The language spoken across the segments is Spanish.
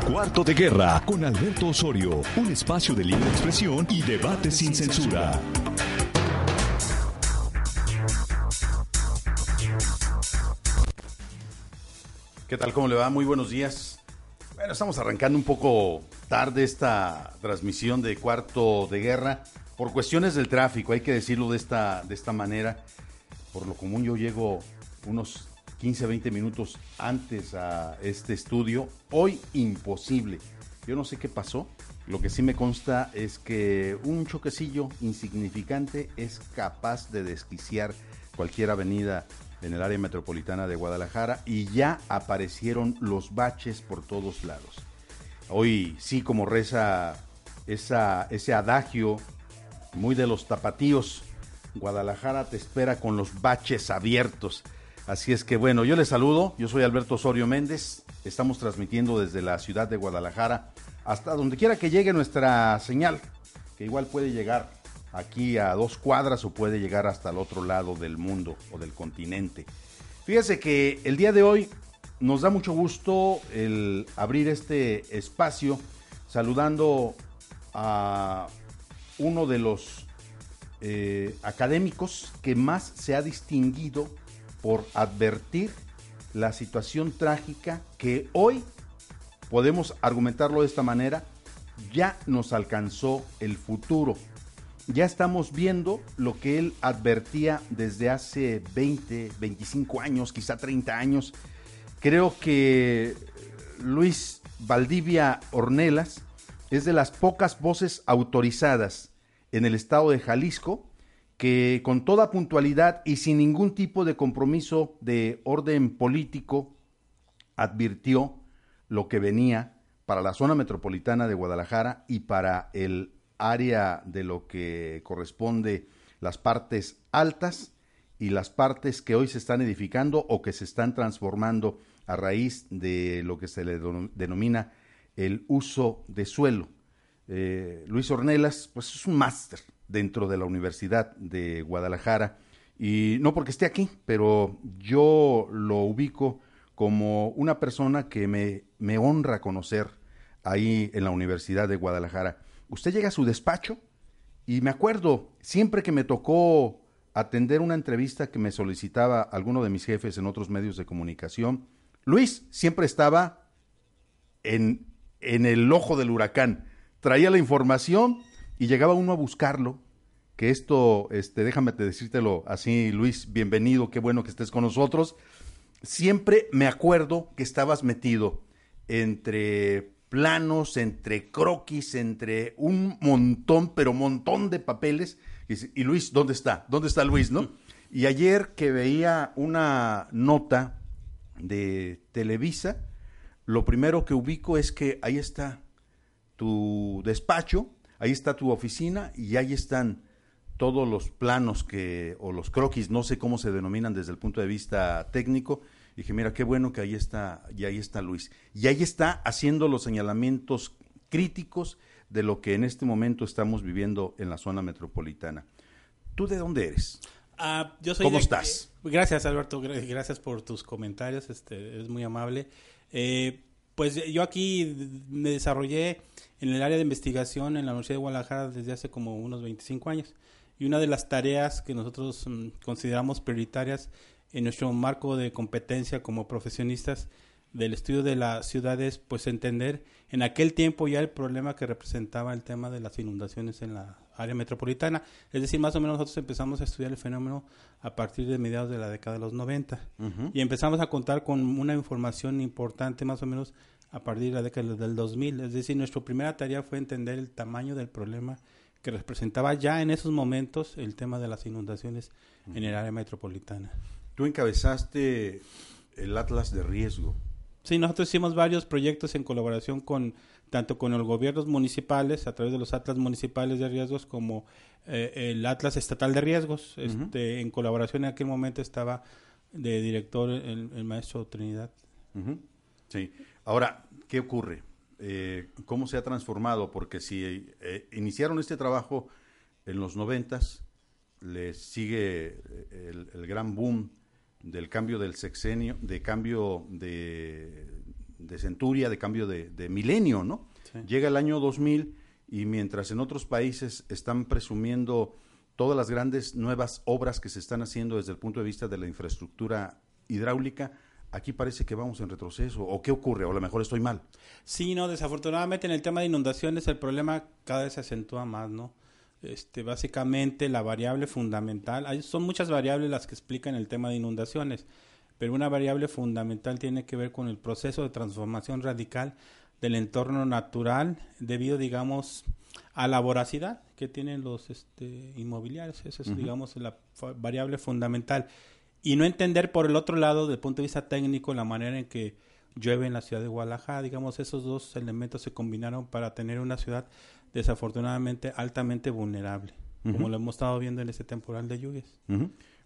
Cuarto de Guerra con Alberto Osorio, un espacio de libre expresión y debate sin censura. ¿Qué tal? ¿Cómo le va? Muy buenos días. Bueno, estamos arrancando un poco tarde esta transmisión de Cuarto de Guerra por cuestiones del tráfico, hay que decirlo de esta, de esta manera. Por lo común yo llego unos 15, 20 minutos antes a este estudio. Hoy imposible. Yo no sé qué pasó. Lo que sí me consta es que un choquecillo insignificante es capaz de desquiciar cualquier avenida en el área metropolitana de Guadalajara y ya aparecieron los baches por todos lados. Hoy sí, como reza ese adagio muy de los tapatíos, Guadalajara te espera con los baches abiertos. Así es que bueno, yo les saludo, yo soy Alberto Osorio Méndez, estamos transmitiendo desde la ciudad de Guadalajara hasta donde quiera que llegue nuestra señal, que igual puede llegar aquí a dos cuadras o puede llegar hasta el otro lado del mundo o del continente. Fíjese que el día de hoy nos da mucho gusto el abrir este espacio saludando a uno de los eh, académicos que más se ha distinguido por advertir la situación trágica que hoy, podemos argumentarlo de esta manera, ya nos alcanzó el futuro. Ya estamos viendo lo que él advertía desde hace 20, 25 años, quizá 30 años. Creo que Luis Valdivia Ornelas es de las pocas voces autorizadas en el estado de Jalisco que con toda puntualidad y sin ningún tipo de compromiso de orden político advirtió lo que venía para la zona metropolitana de Guadalajara y para el área de lo que corresponde las partes altas y las partes que hoy se están edificando o que se están transformando a raíz de lo que se le denomina el uso de suelo. Eh, Luis Ornelas, pues es un máster dentro de la Universidad de Guadalajara. Y no porque esté aquí, pero yo lo ubico como una persona que me, me honra conocer ahí en la Universidad de Guadalajara. Usted llega a su despacho y me acuerdo, siempre que me tocó atender una entrevista que me solicitaba alguno de mis jefes en otros medios de comunicación, Luis siempre estaba en, en el ojo del huracán. Traía la información y llegaba uno a buscarlo, que esto, este, déjame decírtelo así, Luis, bienvenido, qué bueno que estés con nosotros. Siempre me acuerdo que estabas metido entre planos, entre croquis, entre un montón, pero montón de papeles. Y, y Luis, ¿dónde está? ¿Dónde está Luis, no? Y ayer que veía una nota de Televisa, lo primero que ubico es que ahí está tu despacho, ahí está tu oficina y ahí están todos los planos que, o los croquis, no sé cómo se denominan desde el punto de vista técnico. Y dije, mira, qué bueno que ahí está, y ahí está Luis. Y ahí está haciendo los señalamientos críticos de lo que en este momento estamos viviendo en la zona metropolitana. ¿Tú de dónde eres? Ah, yo soy ¿Cómo de- estás? Gracias, Alberto. gra- Gracias por tus comentarios. Este, es muy amable. Eh, pues yo aquí me desarrollé en el área de investigación en la Universidad de Guadalajara desde hace como unos 25 años. Y una de las tareas que nosotros mm, consideramos prioritarias en nuestro marco de competencia como profesionistas del estudio de las ciudades, pues entender en aquel tiempo ya el problema que representaba el tema de las inundaciones en la área metropolitana. Es decir, más o menos nosotros empezamos a estudiar el fenómeno a partir de mediados de la década de los 90 y empezamos a contar con una información importante más o menos a partir de la década del 2000. Es decir, nuestra primera tarea fue entender el tamaño del problema que representaba ya en esos momentos el tema de las inundaciones en el área metropolitana. Tú encabezaste el Atlas de Riesgo. Sí, nosotros hicimos varios proyectos en colaboración con tanto con los gobiernos municipales a través de los atlas municipales de riesgos como eh, el atlas estatal de riesgos. Este, en colaboración en aquel momento estaba de director el, el maestro Trinidad. Ujú. Sí. Ahora, ¿qué ocurre? Eh, ¿Cómo se ha transformado? Porque si eh, iniciaron este trabajo en los noventas, les sigue eh, el, el gran boom del cambio del sexenio, de cambio de, de centuria, de cambio de, de milenio, ¿no? Llega el año 2000 y mientras en otros países están presumiendo todas las grandes nuevas obras que se están haciendo desde el punto de vista de la infraestructura hidráulica, aquí parece que vamos en retroceso. ¿O qué ocurre? O a lo mejor estoy mal. Sí, no, desafortunadamente en el tema de inundaciones el problema cada vez se acentúa más, ¿no? Este, básicamente la variable fundamental, hay, son muchas variables las que explican el tema de inundaciones, pero una variable fundamental tiene que ver con el proceso de transformación radical del entorno natural debido, digamos, a la voracidad que tienen los este, inmobiliarios. Esa es, digamos, la variable fundamental. Y no entender por el otro lado, desde el punto de vista técnico, la manera en que llueve en la ciudad de Guadalajara. Digamos, esos dos elementos se combinaron para tener una ciudad desafortunadamente altamente vulnerable, como lo hemos estado viendo en este temporal de lluvias.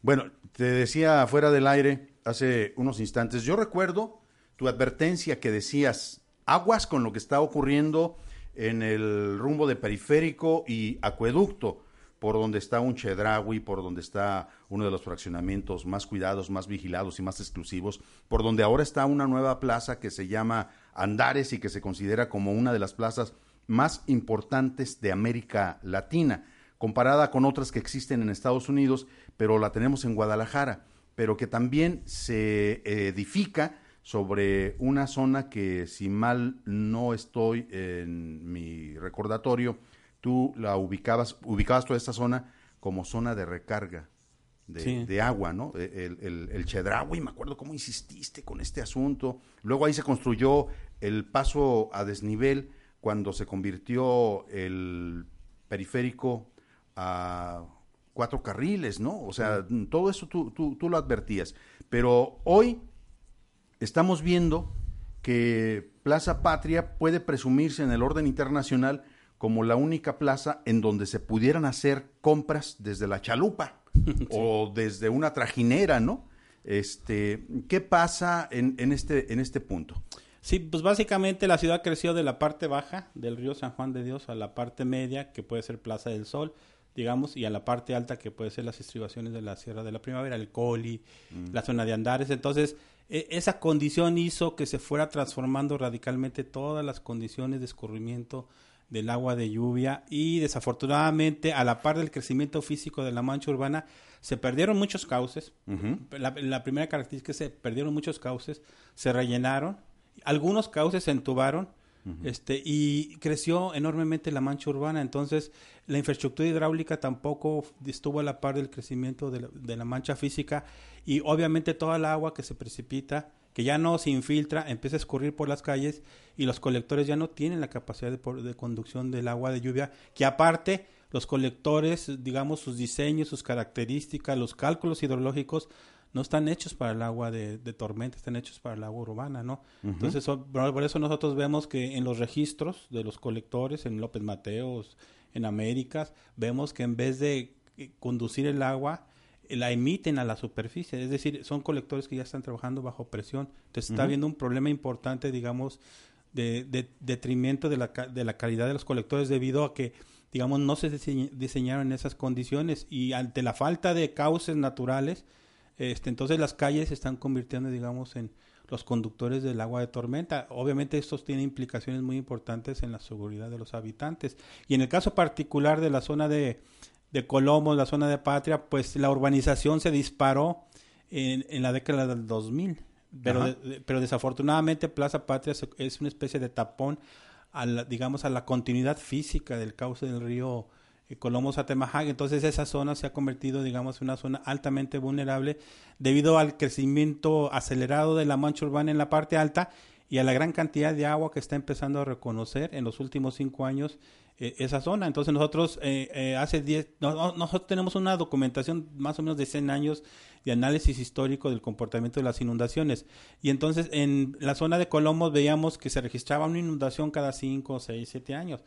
Bueno, te decía fuera del aire hace unos instantes, yo recuerdo tu advertencia que decías, aguas con lo que está ocurriendo en el rumbo de periférico y acueducto, por donde está un Chedraui, por donde está uno de los fraccionamientos más cuidados, más vigilados y más exclusivos, por donde ahora está una nueva plaza que se llama Andares y que se considera como una de las plazas más importantes de América Latina, comparada con otras que existen en Estados Unidos, pero la tenemos en Guadalajara, pero que también se edifica sobre una zona que, si mal no estoy en mi recordatorio, tú la ubicabas, ubicabas toda esta zona como zona de recarga de, agua, ¿no? E, el, el, el Chedraui, me acuerdo cómo insististe con este asunto. Luego ahí se construyó el paso a desnivel cuando se convirtió el periférico a cuatro carriles, ¿no? O sea, todo eso tú, tú, tú lo advertías. Pero hoy estamos viendo que Plaza Patria puede presumirse en el orden internacional como la única plaza en donde se pudieran hacer compras desde la chalupa o desde una trajinera, ¿no? Este, ¿qué pasa en, en, este, en este punto? Sí, pues básicamente la ciudad creció de la parte baja del río San Juan de Dios a la parte media, que puede ser Plaza del Sol, digamos, y a la parte alta, que puede ser las estribaciones de la Sierra de la Primavera, el Coli, mm. la zona de Andares. Entonces, e, esa condición hizo que se fuera transformando radicalmente todas las condiciones de escurrimiento del agua de lluvia y desafortunadamente a la par del crecimiento físico de la mancha urbana se perdieron muchos cauces. la, primera característica es que se perdieron muchos cauces, se rellenaron, algunos cauces se entubaron este, y creció enormemente la mancha urbana. Entonces la infraestructura hidráulica tampoco estuvo a la par del crecimiento de la, de la mancha física y obviamente toda el agua que se precipita que ya no se infiltra, empieza a escurrir por las calles y los colectores ya no tienen la capacidad de, conducción del agua de lluvia, que aparte los colectores, digamos, sus diseños, sus características, los cálculos hidrológicos no están hechos para el agua de, tormenta, están hechos para el agua urbana, ¿no? Entonces, por eso nosotros vemos que en los registros de los colectores, en López Mateos, en Américas, vemos que en vez de eh, conducir el agua, la emiten a la superficie, es decir, son colectores que ya están trabajando bajo presión. Entonces está habiendo un problema importante, digamos, de, detrimento de la, de la calidad de los colectores debido a que, digamos, no se diseñaron en esas condiciones y ante la falta de cauces naturales, este, entonces las calles se están convirtiendo, digamos, en los conductores del agua de tormenta. Obviamente esto tiene implicaciones muy importantes en la seguridad de los habitantes. Y en el caso particular de la zona de, de Colombo, la zona de Patria, pues la urbanización se disparó en, en la década del 2000. Pero, pero desafortunadamente Plaza Patria es una especie de tapón a la, digamos a la continuidad física del cauce del río eh, Colombo Satemajac. Entonces esa zona se ha convertido, digamos, en una zona altamente vulnerable debido al crecimiento acelerado de la mancha urbana en la parte alta y a la gran cantidad de agua que está empezando a reconocer en los últimos cinco años eh, esa zona. Entonces nosotros eh, eh, hace 10, nosotros tenemos una documentación más o menos de 100 años de análisis histórico del comportamiento de las inundaciones. Y entonces en la zona de Colombo veíamos que se registraba una inundación cada 5, 6, 7 años.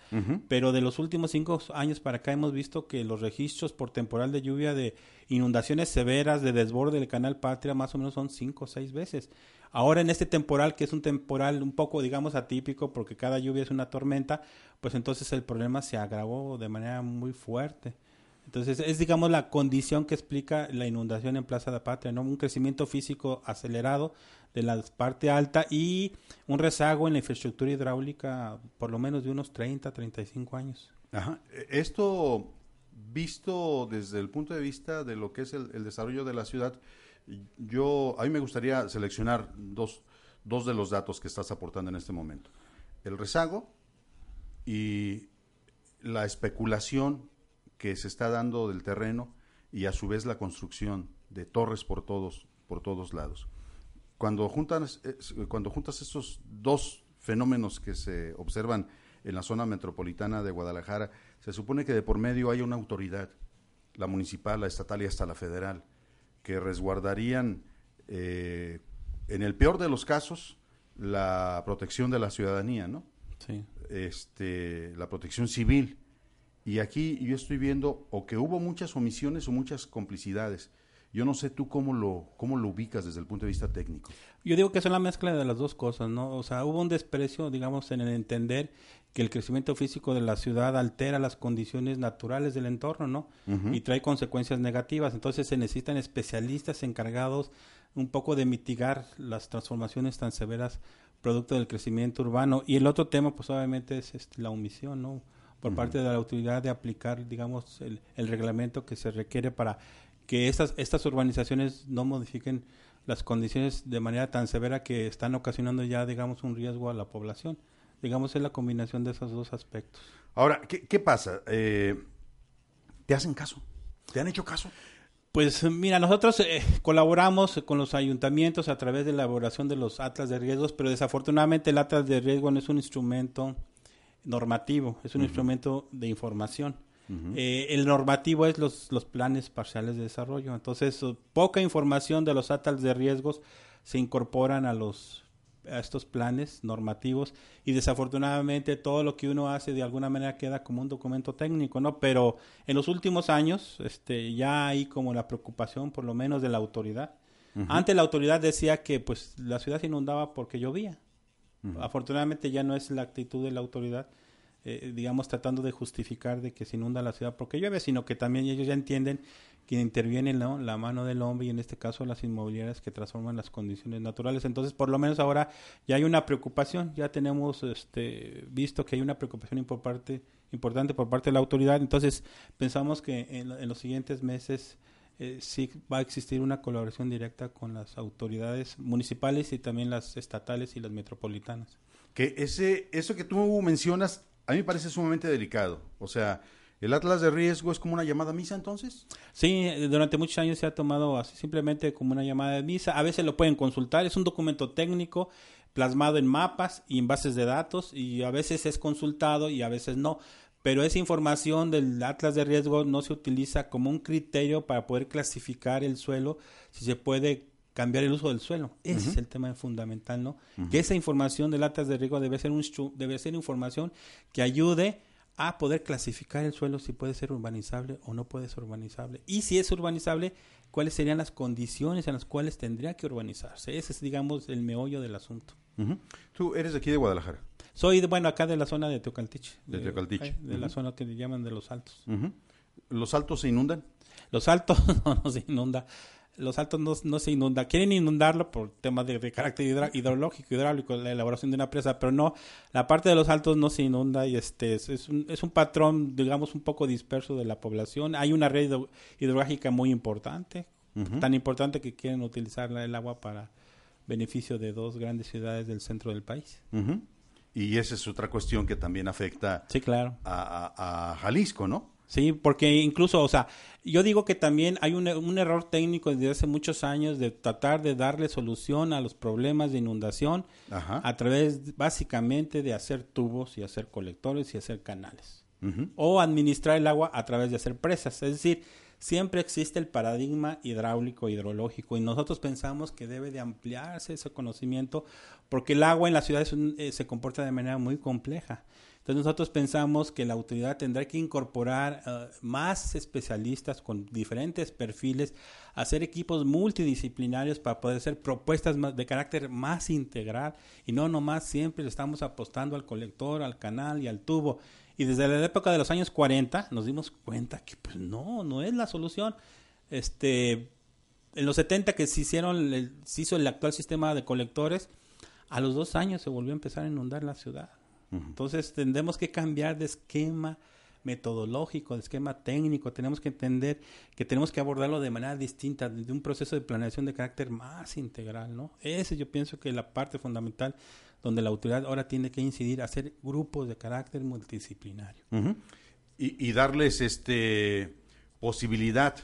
Pero de los últimos 5 años para acá hemos visto que los registros por temporal de lluvia de inundaciones severas de desborde del canal Patria más o menos son 5 o 6 veces. Ahora en este temporal, que es un temporal un poco, digamos, atípico, porque cada lluvia es una tormenta, pues entonces el problema se agravó de manera muy fuerte. Entonces es, digamos, la condición que explica la inundación en Plaza de Patria, ¿no? Un crecimiento físico acelerado de la parte alta y un rezago en la infraestructura hidráulica por lo menos de unos 30, 35 años. Ajá. Esto visto desde el punto de vista de lo que es el, desarrollo de la ciudad, yo a mí me gustaría seleccionar dos, dos de los datos que estás aportando en este momento. El rezago y la especulación que se está dando del terreno y a su vez la construcción de torres por todos, por todos lados. Cuando juntas, cuando juntas estos dos fenómenos que se observan en la zona metropolitana de Guadalajara, se supone que de por medio hay una autoridad, la municipal, la estatal y hasta la federal, que resguardarían, eh, en el peor de los casos, la protección de la ciudadanía, ¿no? Sí. Este, la protección civil. Y aquí yo estoy viendo o que hubo muchas omisiones o muchas complicidades. Yo no sé tú cómo lo, cómo lo ubicas desde el punto de vista técnico. Yo digo que es una mezcla de las dos cosas, ¿no? O sea, hubo un desprecio, digamos, en el entender que el crecimiento físico de la ciudad altera las condiciones naturales del entorno, ¿no? Y trae consecuencias negativas. Entonces se necesitan especialistas encargados un poco de mitigar las transformaciones tan severas producto del crecimiento urbano. Y el otro tema, pues obviamente, es este, la omisión, ¿no? Por parte de la autoridad de aplicar, digamos, el, el reglamento que se requiere para que estas, estas urbanizaciones no modifiquen las condiciones de manera tan severa que están ocasionando ya, digamos, un riesgo a la población. Digamos, es la combinación de esos dos aspectos. Ahora, ¿qué, qué pasa? Eh, ¿Te hacen caso? ¿Te han hecho caso? Pues mira, nosotros eh, colaboramos con los ayuntamientos a través de la elaboración de los atlas de riesgos, pero desafortunadamente el atlas de riesgo no es un instrumento normativo, es un instrumento de información. Eh, el normativo es los, los planes parciales de desarrollo. Entonces, poca información de los atlas de riesgos se incorporan a los a estos planes normativos y desafortunadamente todo lo que uno hace de alguna manera queda como un documento técnico, ¿no? Pero en los últimos años este, ya hay como la preocupación por lo menos de la autoridad. Antes la autoridad decía que pues la ciudad se inundaba porque llovía. Afortunadamente ya no es la actitud de la autoridad eh, digamos, tratando de justificar de que se inunda la ciudad porque llueve, sino que también ellos ya entienden que interviene la mano del hombre y en este caso las inmobiliarias que transforman las condiciones naturales. Entonces, por lo menos ahora ya hay una preocupación, ya tenemos este, visto que hay una preocupación por parte, importante por parte de la autoridad. Entonces, pensamos que en, los siguientes meses eh, sí va a existir una colaboración directa con las autoridades municipales y también las estatales y las metropolitanas. Que ese, eso que tú mencionas a mí me parece sumamente delicado. O sea, ¿el Atlas de riesgo es como una llamada a misa entonces? Sí, durante muchos años se ha tomado así simplemente como una llamada de misa. A veces lo pueden consultar, es un documento técnico plasmado en mapas y en bases de datos y a veces es consultado y a veces no. Pero esa información del Atlas de riesgo no se utiliza como un criterio para poder clasificar el suelo, si se puede cambiar el uso del suelo. Ese es el tema fundamental, ¿no? Que esa información de latas de riego debe ser, un, debe ser información que ayude a poder clasificar el suelo si puede ser urbanizable o no puede ser urbanizable. Y si es urbanizable, cuáles serían las condiciones en las cuales tendría que urbanizarse. Ese es, digamos, el meollo del asunto. Tú eres de aquí de Guadalajara. Soy, de, bueno, acá de la zona de Teocaltiche. De, Teocaltiche. De, la zona que llaman de los Altos. ¿Los Altos se inundan? Los Altos no se inunda los altos no, se inundan. Quieren inundarlo por temas de, carácter hidrológico, hidráulico, la elaboración de una presa, pero no, la parte de los altos no se inunda y este es, un, es un patrón, digamos, un poco disperso de la población. Hay una red hidrológica muy importante, tan importante que quieren utilizar el agua para beneficio de dos grandes ciudades del centro del país. Y esa es otra cuestión que también afecta sí, claro. a Jalisco, ¿no? Sí, porque incluso, o sea, yo digo que también hay un, un, error técnico desde hace muchos años de tratar de darle solución a los problemas de inundación a través básicamente de hacer tubos y hacer colectores y hacer canales. O administrar el agua a través de hacer presas. Es decir, siempre existe el paradigma hidráulico, hidrológico, y nosotros pensamos que debe de ampliarse ese conocimiento porque el agua en las ciudades eh, se comporta de manera muy compleja. Entonces nosotros pensamos que la autoridad tendrá que incorporar eh, más especialistas con diferentes perfiles, hacer equipos multidisciplinarios para poder hacer propuestas de carácter más integral y no nomás siempre le estamos apostando al colector, al canal y al tubo. Y desde la época de los años 40 nos dimos cuenta que pues no, no es la solución. Este, en los 70 que se hicieron, se hizo el actual sistema de colectores, a los dos años se volvió a empezar a inundar la ciudad. Entonces tendremos que cambiar de esquema metodológico, de esquema técnico, tenemos que entender que tenemos que abordarlo de manera distinta, de un proceso de planeación de carácter más integral, ¿no? Ese yo pienso que es la parte fundamental donde la autoridad ahora tiene que incidir, hacer grupos de carácter multidisciplinario. y, y, darles este posibilidad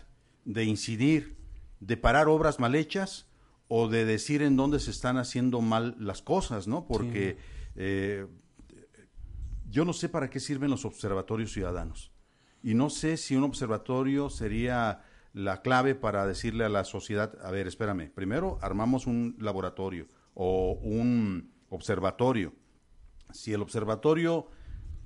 de incidir, de parar obras mal hechas o de decir en dónde se están haciendo mal las cosas, ¿no? Porque eh, yo no sé para qué sirven los observatorios ciudadanos. Y no sé si un observatorio sería la clave para decirle a la sociedad, a ver, espérame, primero armamos un laboratorio o un observatorio. Si el observatorio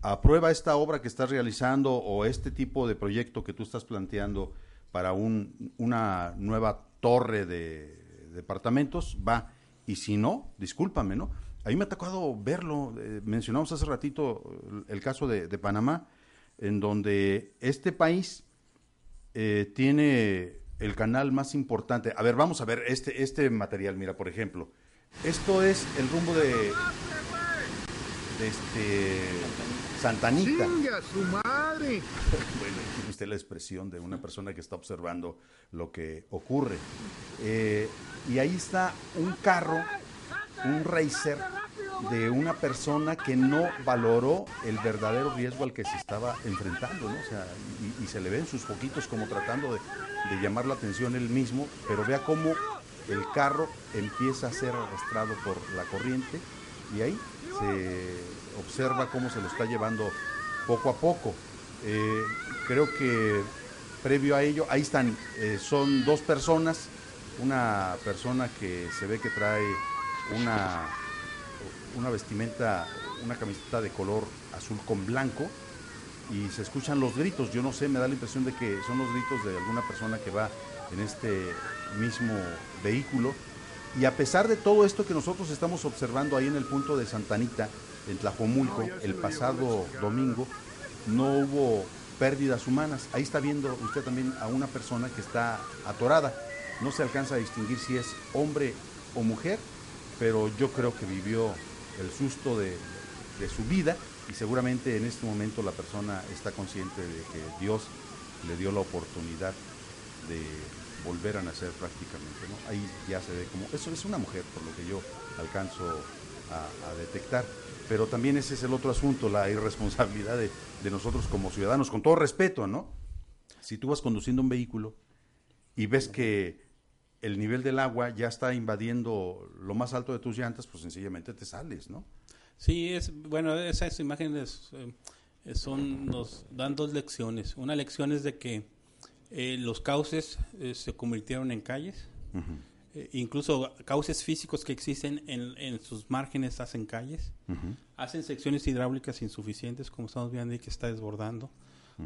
aprueba esta obra que estás realizando o este tipo de proyecto que tú estás planteando para un, una nueva torre de departamentos, va. Y si no, discúlpame, ¿no? A mí me ha tocado verlo, eh, mencionamos hace ratito el caso de, Panamá, en donde este país eh, tiene el canal más importante. A ver, vamos a ver este, este material, mira, por ejemplo. Esto es el rumbo de, de este Santanita. su madre! bueno, tiene usted la expresión de una persona que está observando lo que ocurre. Eh, y ahí está un carro, un racer de una persona que no valoró el verdadero riesgo al que se estaba enfrentando, ¿no? O sea, y, se le ven sus poquitos como tratando de, de llamar la atención él mismo, pero vea cómo el carro empieza a ser arrastrado por la corriente y ahí se observa cómo se lo está llevando poco a poco. Eh, creo que previo a ello, ahí están, eh, son dos personas, una persona que se ve que trae una, una vestimenta, una camiseta de color azul con blanco y se escuchan los gritos, yo no sé, me da la impresión de que son los gritos de alguna persona que va en este mismo vehículo. Y a pesar de todo esto que nosotros estamos observando ahí en el punto de Santanita, en Tlajomulco, el pasado domingo, no hubo pérdidas humanas. Ahí está viendo usted también a una persona que está atorada. No se alcanza a distinguir si es hombre o mujer, pero yo creo que vivió el susto de, de su vida y seguramente en este momento la persona está consciente de que Dios le dio la oportunidad de volver a nacer prácticamente, ¿no? Ahí ya se ve como, eso es una mujer, por lo que yo alcanzo a, detectar. Pero también ese es el otro asunto, la irresponsabilidad de, de, nosotros como ciudadanos, con todo respeto, ¿no? Si tú vas conduciendo un vehículo y ves que el nivel del agua ya está invadiendo lo más alto de tus llantas, pues sencillamente te sales, ¿no? Sí, es bueno, esas imágenes eh, son nos dan dos lecciones. Una lección es de que eh, los cauces eh, se convirtieron en calles. Eh, incluso cauces físicos que existen en, sus márgenes hacen calles. Hacen secciones hidráulicas insuficientes, como estamos viendo ahí que está desbordando.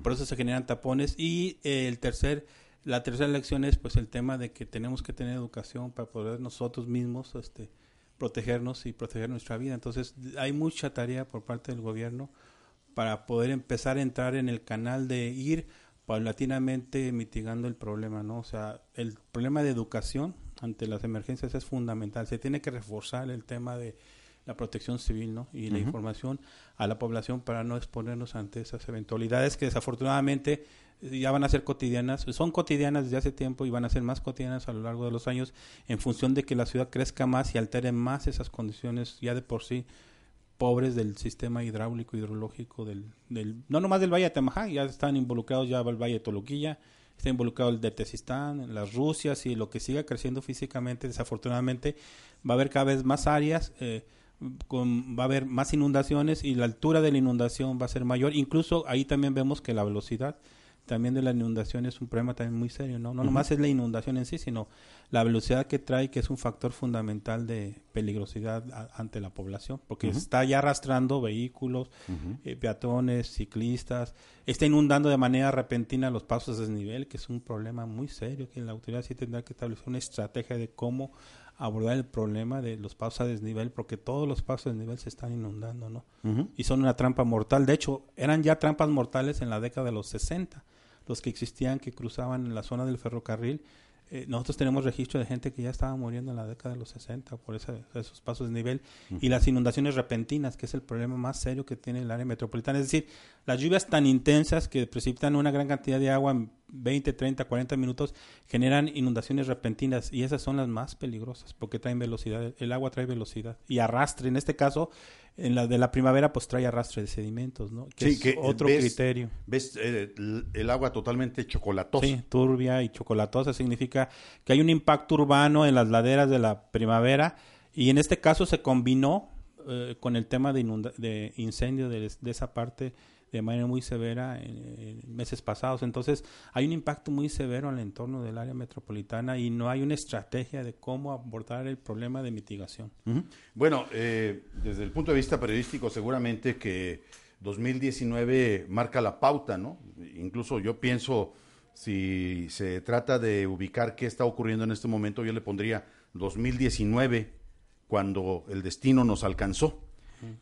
Por eso se generan tapones. Y el tercer, la tercera lección es pues el tema de que tenemos que tener educación para poder nosotros mismos este, protegernos y proteger nuestra vida. Entonces hay mucha tarea por parte del gobierno para poder empezar a entrar en el canal de ir paulatinamente mitigando el problema, ¿no? O sea, el problema de educación ante las emergencias es fundamental. Se tiene que reforzar el tema de la protección civil, ¿no? Y la información a la población para no exponernos ante esas eventualidades que desafortunadamente ya van a ser cotidianas, son cotidianas desde hace tiempo y van a ser más cotidianas a lo largo de los años en función de que la ciudad crezca más y altere más esas condiciones ya de por sí pobres del sistema hidráulico hidrológico del, del no nomás del Valle de Temajá, ya están involucrados ya el Valle de Toluquilla, está involucrado el de Tezistán, las Rusias y lo que siga creciendo físicamente, desafortunadamente va a haber cada vez más áreas, eh, con, va a haber más inundaciones y la altura de la inundación va a ser mayor, incluso ahí también vemos que la velocidad también de la inundación es un problema también muy serio, ¿no? No nomás es la inundación en sí, sino la velocidad que trae, que es un factor fundamental de peligrosidad ante la población, porque está ya arrastrando vehículos, eh, peatones, ciclistas, está inundando de manera repentina los pasos de desnivel, que es un problema muy serio, que la autoridad sí tendrá que establecer una estrategia de cómo abordar el problema de los pasos a desnivel, porque todos los pasos a desnivel se están inundando, ¿no? Y son una trampa mortal. De hecho, eran ya trampas mortales en la década de los 60 los que existían que cruzaban en la zona del ferrocarril eh, nosotros tenemos registro de gente que ya estaba muriendo en la década de los 60 por esos pasos de nivel y las inundaciones repentinas, que es el problema más serio que tiene el área metropolitana. Es decir, las lluvias tan intensas que precipitan una gran cantidad de agua en 20, 30, 40 minutos generan inundaciones repentinas y esas son las más peligrosas porque traen velocidad, el agua trae velocidad y arrastre. En este caso, en la de la primavera pues trae arrastre de sedimentos, ¿no? Que es otro criterio. Ves eh, el, agua totalmente chocolatosa. Sí, turbia y chocolatosa significa que hay un impacto urbano en las laderas de la primavera y en este caso se combinó eh, con el tema de, de incendio de, esa parte de manera muy severa en, meses pasados. Entonces, hay un impacto muy severo en el entorno del área metropolitana y no hay una estrategia de cómo abordar el problema de mitigación. Bueno, eh, desde el punto de vista periodístico, seguramente que 2019 marca la pauta, ¿no? Incluso yo pienso, si se trata de ubicar qué está ocurriendo en este momento, yo le pondría 2019, cuando el destino nos alcanzó.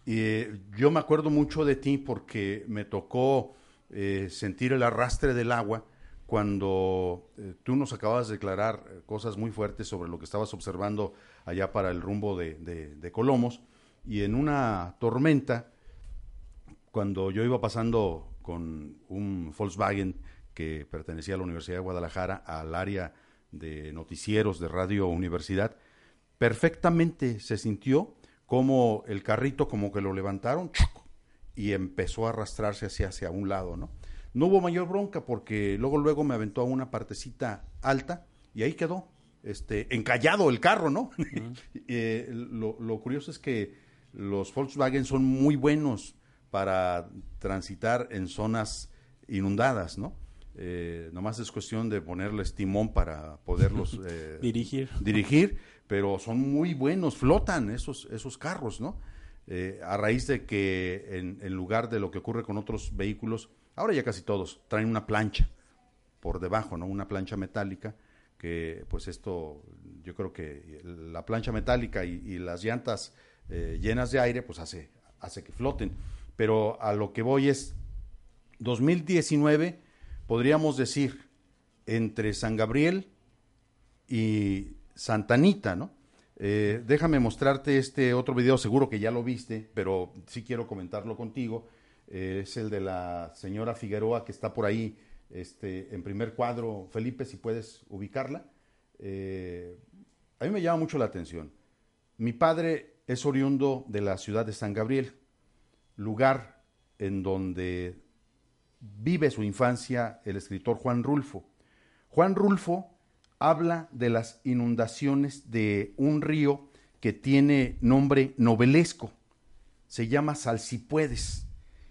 Y eh, yo me acuerdo mucho de ti porque me tocó eh, sentir el arrastre del agua cuando eh, tú nos acabas de declarar cosas muy fuertes sobre lo que estabas observando allá para el rumbo de, de, Colomos. Y en una tormenta, cuando yo iba pasando con un Volkswagen que pertenecía a la Universidad de Guadalajara, al área de noticieros de Radio Universidad, perfectamente se sintió como el carrito como que lo levantaron y empezó a arrastrarse hacia, hacia un lado, ¿no? No hubo mayor bronca porque luego luego me aventó a una partecita alta y ahí quedó, este, encallado el carro, ¿no? Eh, lo, lo, curioso es que los Volkswagen son muy buenos para transitar en zonas inundadas, ¿no? Eh, nomás es cuestión de ponerles timón para poderlos eh, dirigir. dirigir, pero son muy buenos, flotan esos, esos carros, ¿no? Eh, a raíz de que en, lugar de lo que ocurre con otros vehículos, ahora ya casi todos traen una plancha por debajo, ¿no? Una plancha metálica que pues esto, yo creo que la plancha metálica y, y las llantas llenas de aire pues hace, hace que floten. Pero a lo que voy es 2019 podríamos decir, entre San Gabriel y Santanita, ¿no? Eh, déjame mostrarte este otro video, seguro que ya lo viste, pero sí quiero comentarlo contigo. Eh, es el de la señora Figueroa que está por ahí este, en primer cuadro. Felipe, si puedes ubicarla. Eh, a mí me llama mucho la atención. Mi padre es oriundo de la ciudad de San Gabriel, lugar en donde vive su infancia el escritor Juan Rulfo. Juan Rulfo habla de las inundaciones de un río que tiene nombre novelesco. Se llama Salsipuedes.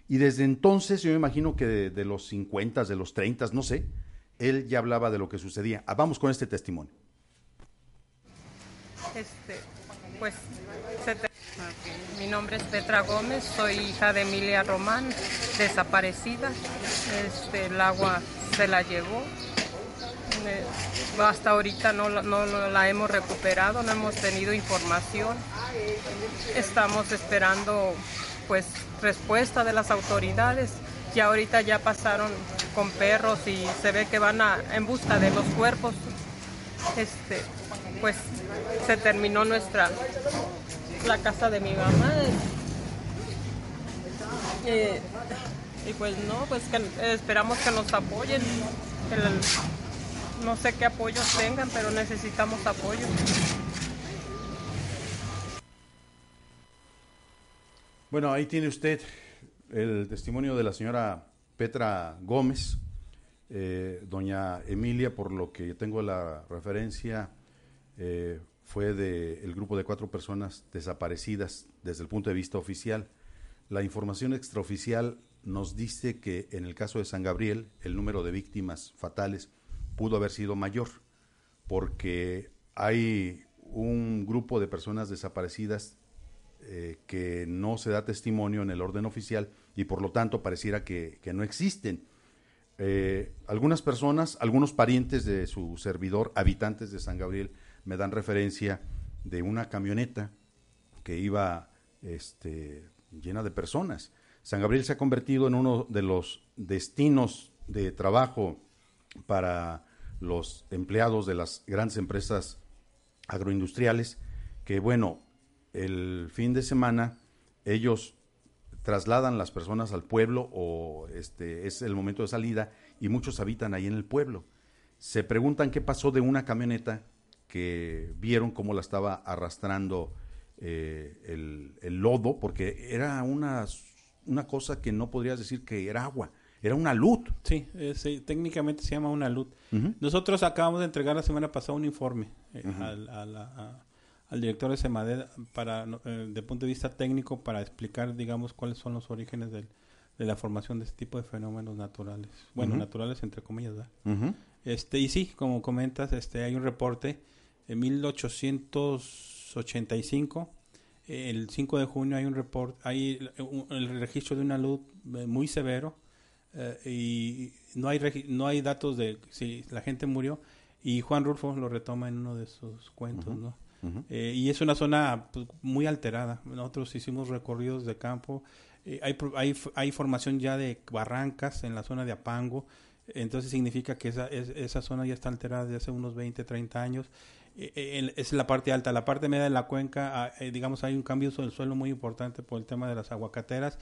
Y desde entonces, yo me imagino que de, los 50, de los 30, no sé, él ya hablaba de lo que sucedía. Ah, vamos con este testimonio. Este, pues mi nombre es Petra Gómez, soy hija de Emilia Román, desaparecida. Este, el agua se la llevó. Eh, hasta ahorita no, no, la hemos recuperado, no hemos tenido información. Estamos esperando pues respuesta de las autoridades. Y ahorita ya pasaron con perros y se ve que van a, en busca de los cuerpos. Este, pues se terminó nuestra la casa de mi mamá. Eh, y pues no, pues que esperamos que nos apoyen. no sé qué apoyos tengan, pero necesitamos apoyo. Bueno, ahí tiene usted el testimonio de la señora Petra Gómez, eh, doña Emilia, por lo que tengo la referencia, eh, fue del grupo de cuatro personas desaparecidas desde el punto de vista oficial. La información extraoficial nos dice que en el caso de San Gabriel el número de víctimas fatales pudo haber sido mayor porque hay un grupo de personas desaparecidas eh, que no se da testimonio en el orden oficial y por lo tanto pareciera que, no existen. Eh, algunas personas, algunos parientes de su servidor, habitantes de San Gabriel, me dan referencia de una camioneta que iba este, llena de personas. San Gabriel se ha convertido en uno de los destinos de trabajo para los empleados de las grandes empresas agroindustriales, que bueno, el fin de semana ellos trasladan las personas al pueblo o este es el momento de salida y muchos habitan ahí en el pueblo. Se preguntan qué pasó de una camioneta que vieron cómo la estaba arrastrando eh, el, el, lodo, porque era una, una cosa que no podrías decir que era agua, era una luz. Sí, técnicamente se llama una luz. Nosotros acabamos de entregar la semana pasada un informe eh, al, al, director de SEMADE para, eh, de punto de vista técnico para explicar, digamos, cuáles son los orígenes del, de la formación de este tipo de fenómenos naturales. Bueno, naturales entre comillas, ¿verdad? este, y sí, como comentas, este, hay un reporte en 1885 el 5 de junio hay un reporte, hay el registro de una luz eh, muy severo eh, y no hay no hay datos de si la gente murió y Juan Rulfo lo retoma en uno de sus cuentos, ¿no? Eh, y es una zona pues, muy alterada. Nosotros hicimos recorridos de campo. hay, hay, hay formación ya de barrancas en la zona de Apango. Entonces significa que esa, esa zona ya está alterada desde hace unos 20, 30 años eh, eh, es la parte alta. La parte media de la cuenca, ah, eh, digamos, hay un cambio del suelo muy importante por el tema de las aguacateras.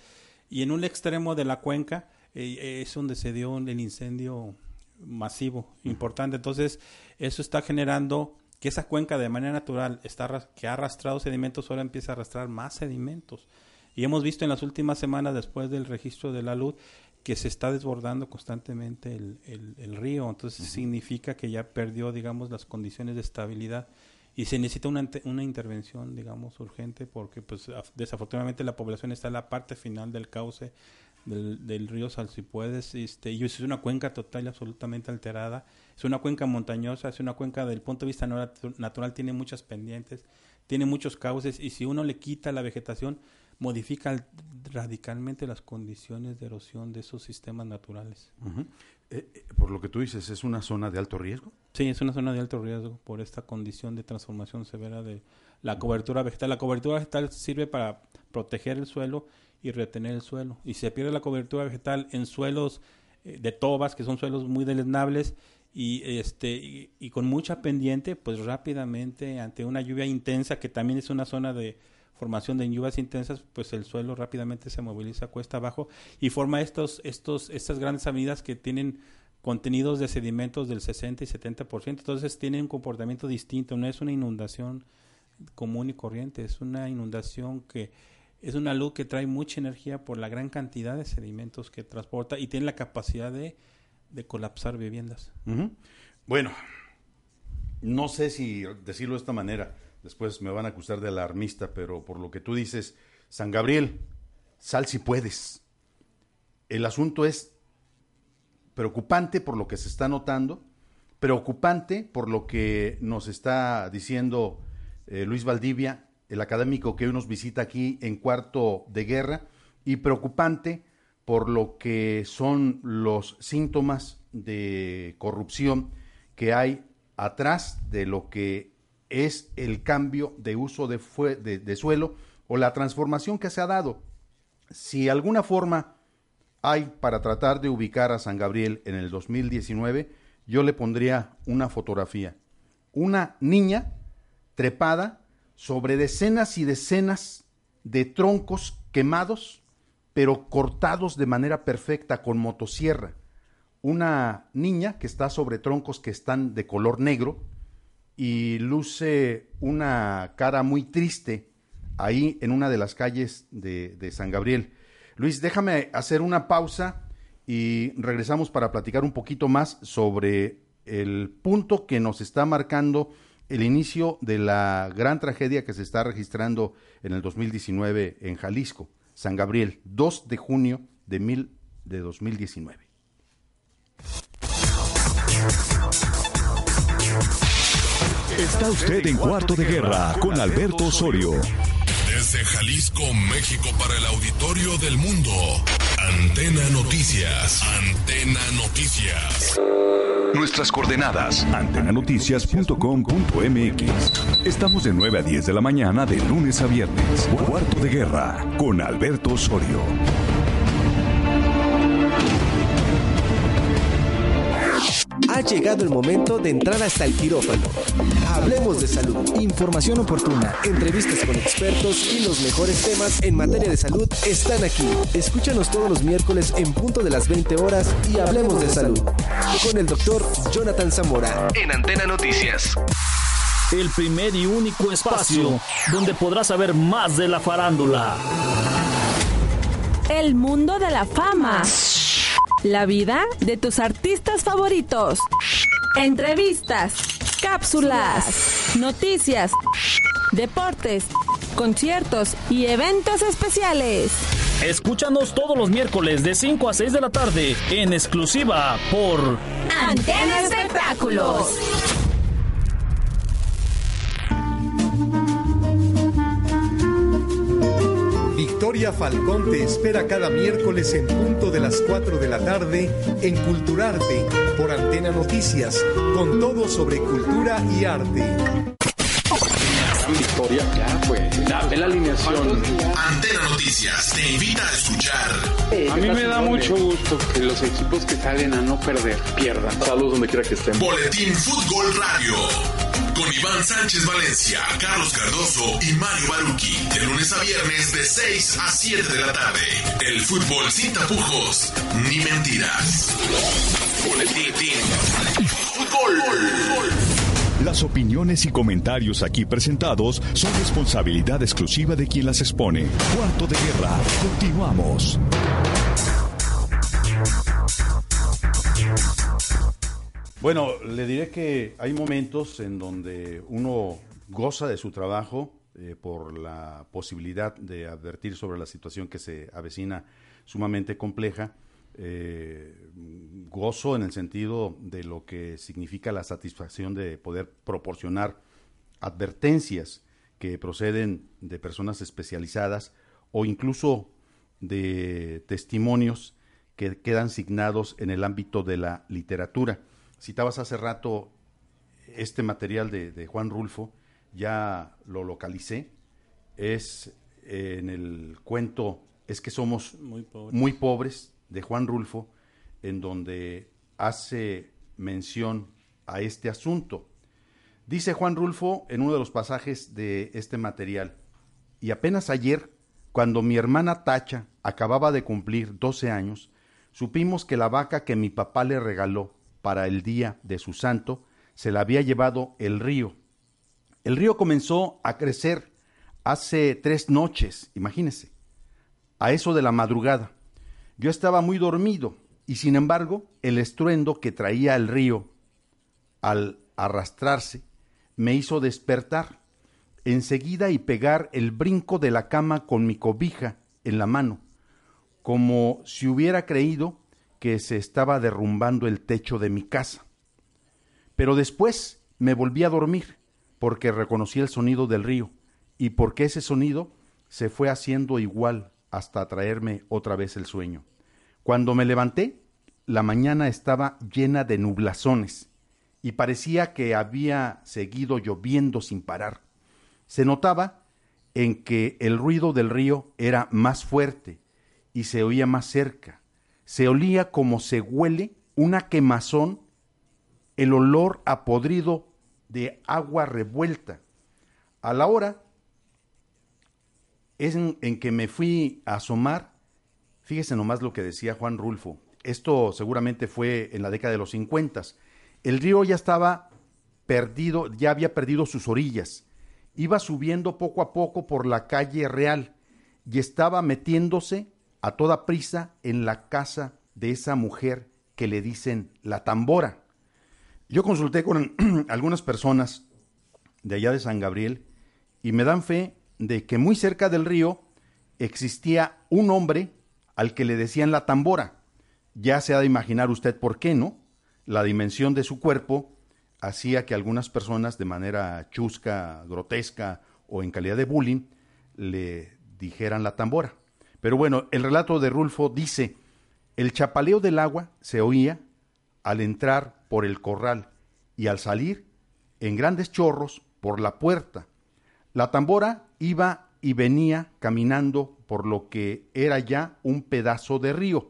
Y en un extremo de la cuenca es donde se dio el incendio masivo, importante. Entonces, eso está generando que esa cuenca de manera natural está, que ha arrastrado sedimentos, ahora empieza a arrastrar más sedimentos. Y hemos visto en las últimas semanas, después del registro de la luz, que se está desbordando constantemente el, el, río, entonces significa que ya perdió, digamos, las condiciones de estabilidad. Y se necesita una, una intervención, digamos, urgente porque, pues, desafortunadamente la población está en la parte final del cauce del, del río Salsipuedes, este, y es una cuenca total y absolutamente alterada, es una cuenca montañosa, es una cuenca del punto de vista natural, tiene muchas pendientes, tiene muchos cauces, y si uno le quita la vegetación, modifica radicalmente las condiciones de erosión de esos sistemas naturales. Eh, eh, por lo que tú dices, ¿es una zona de alto riesgo? Sí, es una zona de alto riesgo por esta condición de transformación severa de la cobertura vegetal. La cobertura vegetal sirve para proteger el suelo y retener el suelo. Y se pierde la cobertura vegetal en suelos eh, de tobas, que son suelos muy deleznables, y este y, con mucha pendiente, pues rápidamente ante una lluvia intensa que también es una zona de formación de lluvias intensas, pues el suelo rápidamente se moviliza cuesta abajo y forma estos, estos, estas grandes avenidas que tienen contenidos de sedimentos del 60 y 70%, entonces tienen un comportamiento distinto, no es una inundación común y corriente, es una inundación que es una luz que trae mucha energía por la gran cantidad de sedimentos que transporta y tiene la capacidad de, de colapsar viviendas. Bueno, no sé si decirlo de esta manera, después me van a acusar de alarmista, pero por lo que tú dices, San Gabriel, sal si puedes. El asunto es preocupante por lo que se está notando, preocupante por lo que nos está diciendo eh, Luis Valdivia, el académico que hoy nos visita aquí en cuarto de guerra, y preocupante por lo que son los síntomas de corrupción que hay atrás de lo que es el cambio de uso de, de, suelo o la transformación que se ha dado. Si alguna forma hay para tratar de ubicar a San Gabriel en el 2019, yo le pondría una fotografía. Una niña trepada sobre decenas y decenas de troncos quemados, pero cortados de manera perfecta con motosierra. Una niña que está sobre troncos que están de color negro, y luce una cara muy triste ahí en una de las calles de, San Gabriel. Luis, déjame hacer una pausa y regresamos para platicar un poquito más sobre el punto que nos está marcando el inicio de la gran tragedia que se está registrando en el 2019 en Jalisco, San Gabriel, 2 de junio de, mil, de 2019. Está usted en Cuarto de Guerra con Alberto Osorio. Desde Jalisco, México, para el auditorio del mundo. Antena Noticias. Antena Noticias. Nuestras coordenadas. Antenanoticias.com.mx. Estamos de 9 a 10 de la mañana de lunes a viernes. Cuarto de Guerra con Alberto Osorio. Ha llegado el momento de entrar hasta el quirófano. Hablemos de salud. Información oportuna, entrevistas con expertos y los mejores temas en materia de salud están aquí. Escúchanos todos los miércoles en punto de las 20 horas y hablemos de salud. Con el doctor Jonathan Zamora en Antena Noticias. El primer y único espacio donde podrás saber más de la farándula. El mundo de la fama. La vida de tus artistas favoritos. Entrevistas, cápsulas, noticias, deportes, conciertos y eventos especiales. Escúchanos todos los miércoles de 5 a 6 de la tarde en exclusiva por Antena Espectáculos. Victoria Falcón te espera cada miércoles en punto de las 4 de la tarde en Culturarte por Antena Noticias, con todo sobre cultura y arte. Victoria, ya pues, dame la alineación. Antena Noticias te invita a escuchar. A mí me da mucho gusto que los equipos que salen a no perder pierdan. Saludos donde quiera que estén. Boletín Fútbol Radio. Con Iván Sánchez Valencia, Carlos Cardoso y Mario Baruki. De lunes a viernes de 6 a 7 de la tarde. El fútbol sin tapujos ni mentiras. Fútbol. Las opiniones y comentarios aquí presentados son responsabilidad exclusiva de quien las expone. Cuarto de guerra. Continuamos. Bueno, le diré que hay momentos en donde uno goza de su trabajo eh, por la posibilidad de advertir sobre la situación que se avecina sumamente compleja. Eh, gozo en el sentido de lo que significa la satisfacción de poder proporcionar advertencias que proceden de personas especializadas o incluso de testimonios que quedan signados en el ámbito de la literatura. Citabas hace rato este material de, de Juan Rulfo, ya lo localicé, es eh, en el cuento Es que somos Muy pobres. muy pobres de Juan Rulfo, en donde hace mención a este asunto. Dice Juan Rulfo en uno de los pasajes de este material, y apenas ayer, cuando mi hermana Tacha acababa de cumplir 12 años, supimos que la vaca que mi papá le regaló para el día de su santo se la había llevado el río. El río comenzó a crecer hace tres noches, imagínense, a eso de la madrugada. Yo estaba muy dormido y sin embargo el estruendo que traía el río al arrastrarse me hizo despertar enseguida y pegar el brinco de la cama con mi cobija en la mano, como si hubiera creído que se estaba derrumbando el techo de mi casa. Pero después me volví a dormir porque reconocí el sonido del río y porque ese sonido se fue haciendo igual hasta traerme otra vez el sueño. Cuando me levanté, la mañana estaba llena de nublazones y parecía que había seguido lloviendo sin parar. Se notaba en que el ruido del río era más fuerte y se oía más cerca. Se olía como se huele una quemazón, el olor a podrido de agua revuelta. A la hora en, en que me fui a asomar, fíjese nomás lo que decía Juan Rulfo. Esto seguramente fue en la década de los 50. El río ya estaba perdido, ya había perdido sus orillas. Iba subiendo poco a poco por la calle real y estaba metiéndose a toda prisa en la casa de esa mujer que le dicen la tambora. Yo consulté con algunas personas de allá de San Gabriel y me dan fe de que muy cerca del río existía un hombre al que le decían la tambora. Ya se ha de imaginar usted por qué, ¿no? La dimensión de su cuerpo hacía que algunas personas de manera chusca, grotesca o en calidad de bullying le dijeran la tambora. Pero bueno, el relato de Rulfo dice, el chapaleo del agua se oía al entrar por el corral y al salir en grandes chorros por la puerta. La tambora iba y venía caminando por lo que era ya un pedazo de río,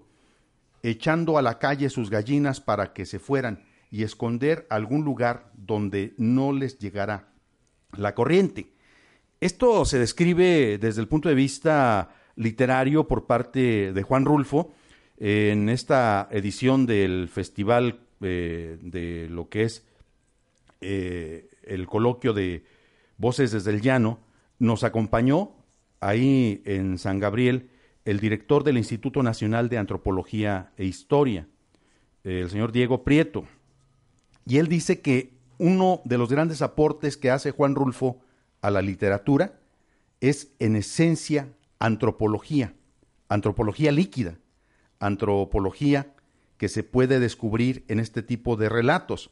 echando a la calle sus gallinas para que se fueran, y esconder algún lugar donde no les llegará la corriente. Esto se describe desde el punto de vista literario por parte de Juan Rulfo en esta edición del Festival eh, de lo que es eh, el coloquio de Voces desde el Llano, nos acompañó ahí en San Gabriel el director del Instituto Nacional de Antropología e Historia, el señor Diego Prieto. Y él dice que uno de los grandes aportes que hace Juan Rulfo a la literatura es en esencia antropología, antropología líquida, antropología que se puede descubrir en este tipo de relatos.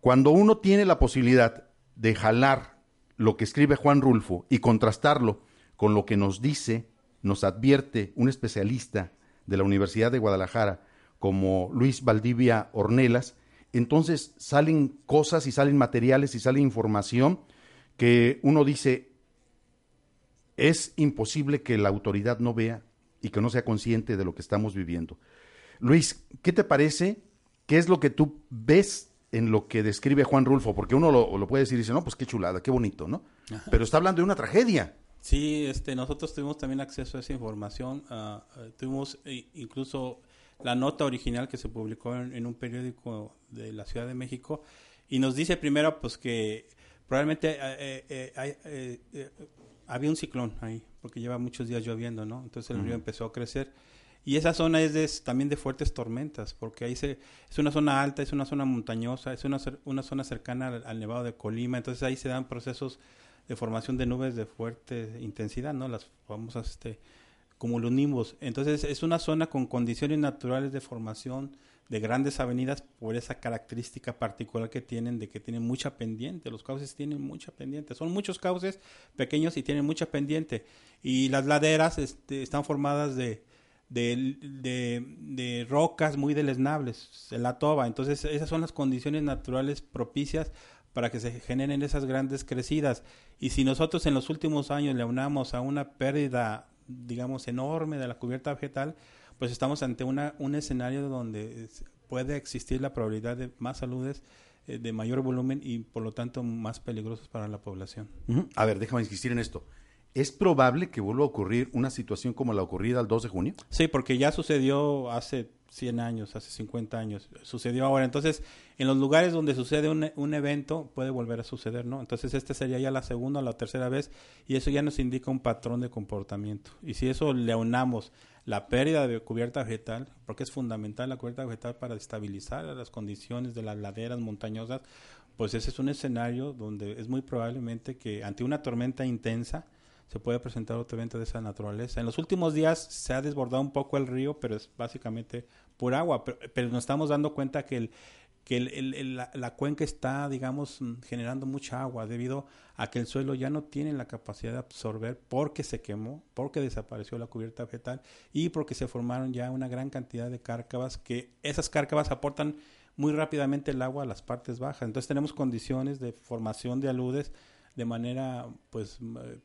Cuando uno tiene la posibilidad de jalar lo que escribe Juan Rulfo y contrastarlo con lo que nos dice, nos advierte un especialista de la Universidad de Guadalajara como Luis Valdivia Ornelas, entonces salen cosas y salen materiales y sale información que uno dice, es imposible que la autoridad no vea y que no sea consciente de lo que estamos viviendo. Luis, ¿qué te parece? ¿Qué es lo que tú ves en lo que describe Juan Rulfo? Porque uno lo, puede decir y dice, no, pues qué chulada, qué bonito, ¿no? Pero está hablando de una tragedia. Sí, este, nosotros tuvimos también acceso a esa información. Uh, tuvimos eh, incluso la nota original que se publicó en, un periódico de la Ciudad de México y nos dice primero pues que probablemente eh, había un ciclón ahí porque lleva muchos días lloviendo, ¿no? Entonces el río empezó a crecer y esa zona es de, también de fuertes tormentas, porque ahí se, es una zona alta, es una zona montañosa, es una, una zona cercana al, Nevado de Colima, entonces ahí se dan procesos de formación de nubes de fuerte intensidad, ¿no? Las famosas este, cumulonimbus. Entonces es una zona con condiciones naturales de formación de grandes avenidas por esa característica particular que tienen de que tienen mucha pendiente. Los cauces tienen mucha pendiente. Son muchos cauces pequeños y tienen mucha pendiente. Y las laderas este, están formadas de, de, de, rocas muy deleznables, la toba. Entonces, esas son las condiciones naturales propicias para que se generen esas grandes crecidas. Y si nosotros en los últimos años le unamos a una pérdida, digamos, enorme de la cubierta vegetal, pues estamos ante una, un escenario donde puede existir la probabilidad de más saludes eh, de mayor volumen y por lo tanto más peligrosos para la población. A ver, déjame insistir en esto. ¿Es probable que vuelva a ocurrir una situación como la ocurrida el 2 de junio? Sí, porque ya sucedió hace 100 años, hace 50 años, sucedió ahora. Entonces, en los lugares donde sucede un, un, evento, puede volver a suceder, ¿no? Entonces, este sería ya la segunda o la tercera vez y eso ya nos indica un patrón de comportamiento. Y si eso le aunamos la pérdida de cubierta vegetal, porque es fundamental la cubierta vegetal para estabilizar las condiciones de las laderas montañosas, pues ese es un escenario donde es muy probablemente que ante una tormenta intensa, se puede presentar otro evento de esa naturaleza. En los últimos días se ha desbordado un poco el río, pero es básicamente por agua, pero, nos estamos dando cuenta que el que la, cuenca está, digamos, mm, generando mucha agua debido a que el suelo ya no tiene la capacidad de absorber porque se quemó, porque desapareció la cubierta vegetal y porque se formaron ya una gran cantidad de cárcavas que esas cárcavas aportan muy rápidamente el agua a las partes bajas. Entonces tenemos condiciones de formación de aludes de manera pues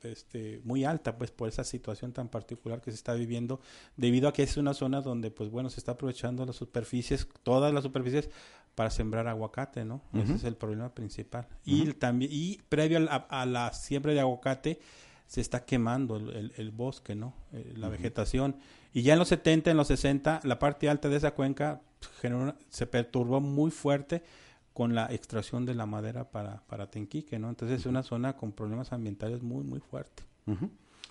este, muy alta pues por esa situación tan particular que se está viviendo debido a que es una zona donde pues bueno se está aprovechando las superficies todas las superficies para sembrar aguacate no ese es el problema principal. Y también y previo a, la siembra de aguacate se está quemando el, bosque no eh, la vegetación. Y ya en los 70 en los 60 la parte alta de esa cuenca se perturbó muy fuerte con la extracción de la madera para, para Tenquique, ¿no? Entonces es una zona con problemas ambientales muy, muy fuerte.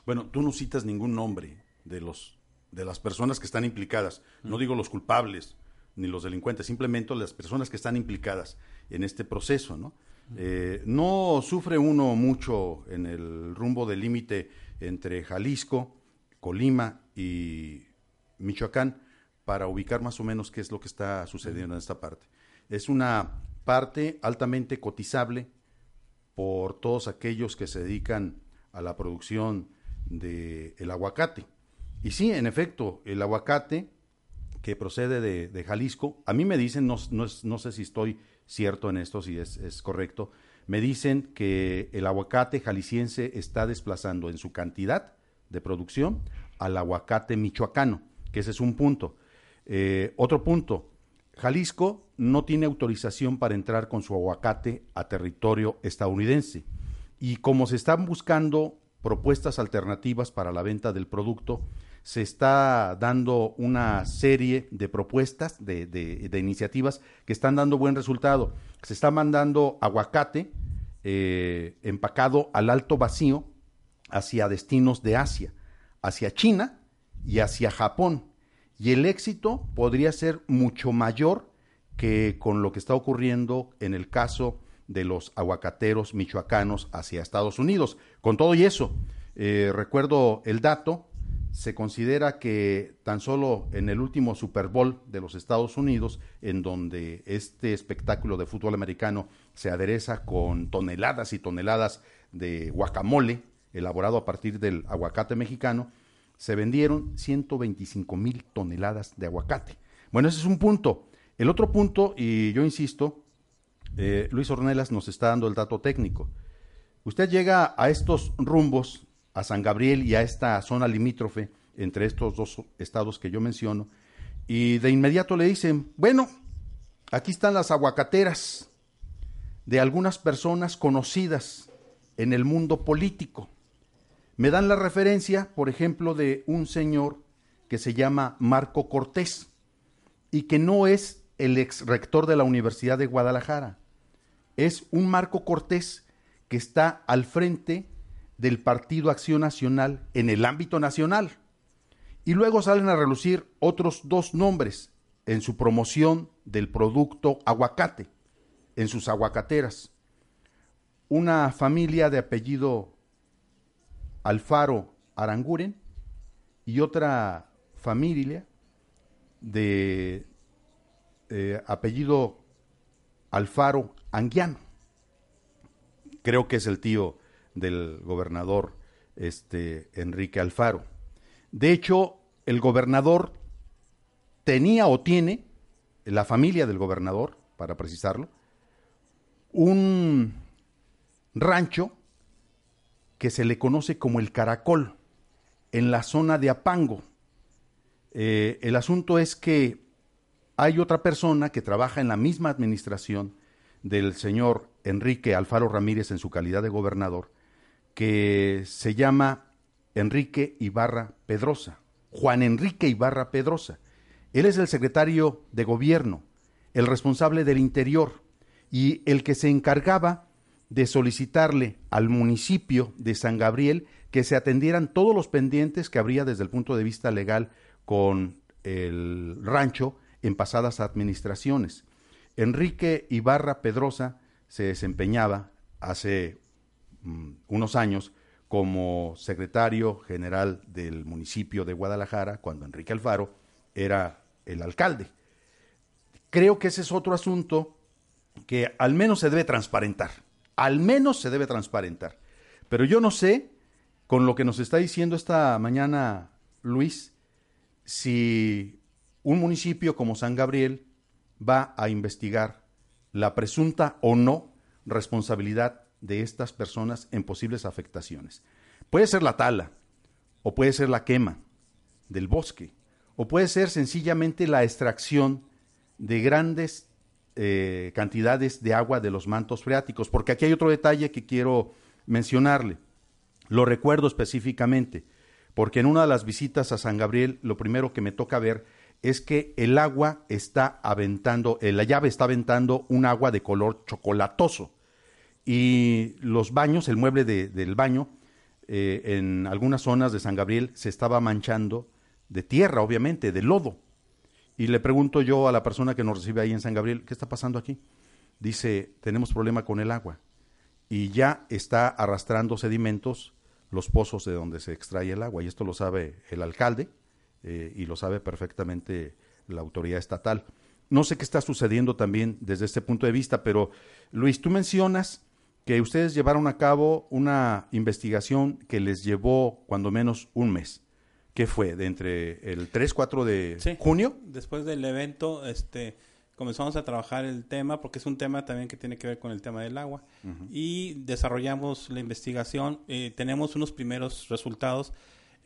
Bueno, tú no citas ningún nombre de los de las personas que están implicadas. No digo los culpables ni los delincuentes, simplemente las personas que están implicadas en este proceso, ¿no? Eh, no sufre uno mucho en el rumbo del límite entre Jalisco, Colima y Michoacán para ubicar más o menos qué es lo que está sucediendo en esta parte. Es una parte altamente cotizable por todos aquellos que se dedican a la producción del el aguacate. Y sí, en efecto, el aguacate que procede de, Jalisco, a mí me dicen, no, no, sé si estoy cierto en esto, si es, es, correcto, me dicen que el aguacate jalisciense está desplazando en su cantidad de producción al aguacate michoacano, que ese es un punto. Eh, otro punto, Jalisco no tiene autorización para entrar con su aguacate a territorio estadounidense. Y como se están buscando propuestas alternativas para la venta del producto, se está dando una serie de propuestas, de, de- de iniciativas que están dando buen resultado. Se está mandando aguacate eh, empacado al alto vacío hacia destinos de Asia, hacia China y hacia Japón. Y el éxito podría ser mucho mayor que con lo que está ocurriendo en el caso de los aguacateros michoacanos hacia Estados Unidos. Con todo y eso, eh, recuerdo el dato, se considera que tan solo en el último Super Bowl de los Estados Unidos, en donde este espectáculo de fútbol americano se adereza con toneladas y toneladas de guacamole, elaborado a partir del aguacate mexicano, se vendieron 125 mil toneladas de aguacate. Bueno, ese es un punto. El otro punto, y yo insisto, eh, Luis Ornelas nos está dando el dato técnico. Usted llega a estos rumbos, a San Gabriel y a esta zona limítrofe entre estos dos estados que yo menciono, y de inmediato le dicen, bueno, aquí están las aguacateras de algunas personas conocidas en el mundo político. Me dan la referencia, por ejemplo, de un señor que se llama Marco Cortés y que no es el ex rector de la Universidad de Guadalajara. Es un Marco Cortés que está al frente del Partido Acción Nacional en el ámbito nacional. Y luego salen a relucir otros dos nombres en su promoción del producto aguacate, en sus aguacateras. Una familia de apellido Alfaro Aranguren y otra familia de eh, apellido Alfaro Anguiano. Creo que es el tío del gobernador este, Enrique Alfaro. De hecho, el gobernador tenía o tiene, la familia del gobernador, para precisarlo, un rancho que se le conoce como el Caracol, en la zona de Apango. Eh, el asunto es que hay otra persona que trabaja en la misma administración del señor Enrique Alfaro Ramírez en su calidad de gobernador, que se llama Enrique Ibarra Pedrosa, Juan Enrique Ibarra Pedrosa. Él es el secretario de gobierno, el responsable del interior y el que se encargaba de solicitarle al municipio de San Gabriel que se atendieran todos los pendientes que habría desde el punto de vista legal con el rancho en pasadas administraciones. Enrique Ibarra Pedrosa se desempeñaba hace unos años como secretario general del municipio de Guadalajara, cuando Enrique Alfaro era el alcalde. Creo que ese es otro asunto que al menos se debe transparentar, al menos se debe transparentar. Pero yo no sé, con lo que nos está diciendo esta mañana Luis, si un municipio como San Gabriel va a investigar la presunta o no responsabilidad de estas personas en posibles afectaciones. Puede ser la tala, o puede ser la quema del bosque, o puede ser sencillamente la extracción de grandes eh, cantidades de agua de los mantos freáticos, porque aquí hay otro detalle que quiero mencionarle. Lo recuerdo específicamente, porque en una de las visitas a San Gabriel, lo primero que me toca ver es que el agua está aventando, eh, la llave está aventando un agua de color chocolatoso. Y los baños, el mueble de- del baño, eh, en algunas zonas de San Gabriel se estaba manchando de tierra, obviamente, de lodo. Y le pregunto yo a la persona que nos recibe ahí en San Gabriel, ¿qué está pasando aquí? Dice, tenemos problema con el agua. Y ya está arrastrando sedimentos los pozos de donde se extrae el agua. Y esto lo sabe el alcalde eh, y lo sabe perfectamente la autoridad estatal. No sé qué está sucediendo también desde este punto de vista, pero Luis, tú mencionas que ustedes llevaron a cabo una investigación que les llevó cuando menos un mes. ¿Qué fue? ¿De entre el 3, 4 de Sí. junio? Después del evento, este, comenzamos a trabajar el tema, porque es un tema también que tiene que ver con el tema del agua. Y desarrollamos la investigación. eh, tenemos unos primeros resultados.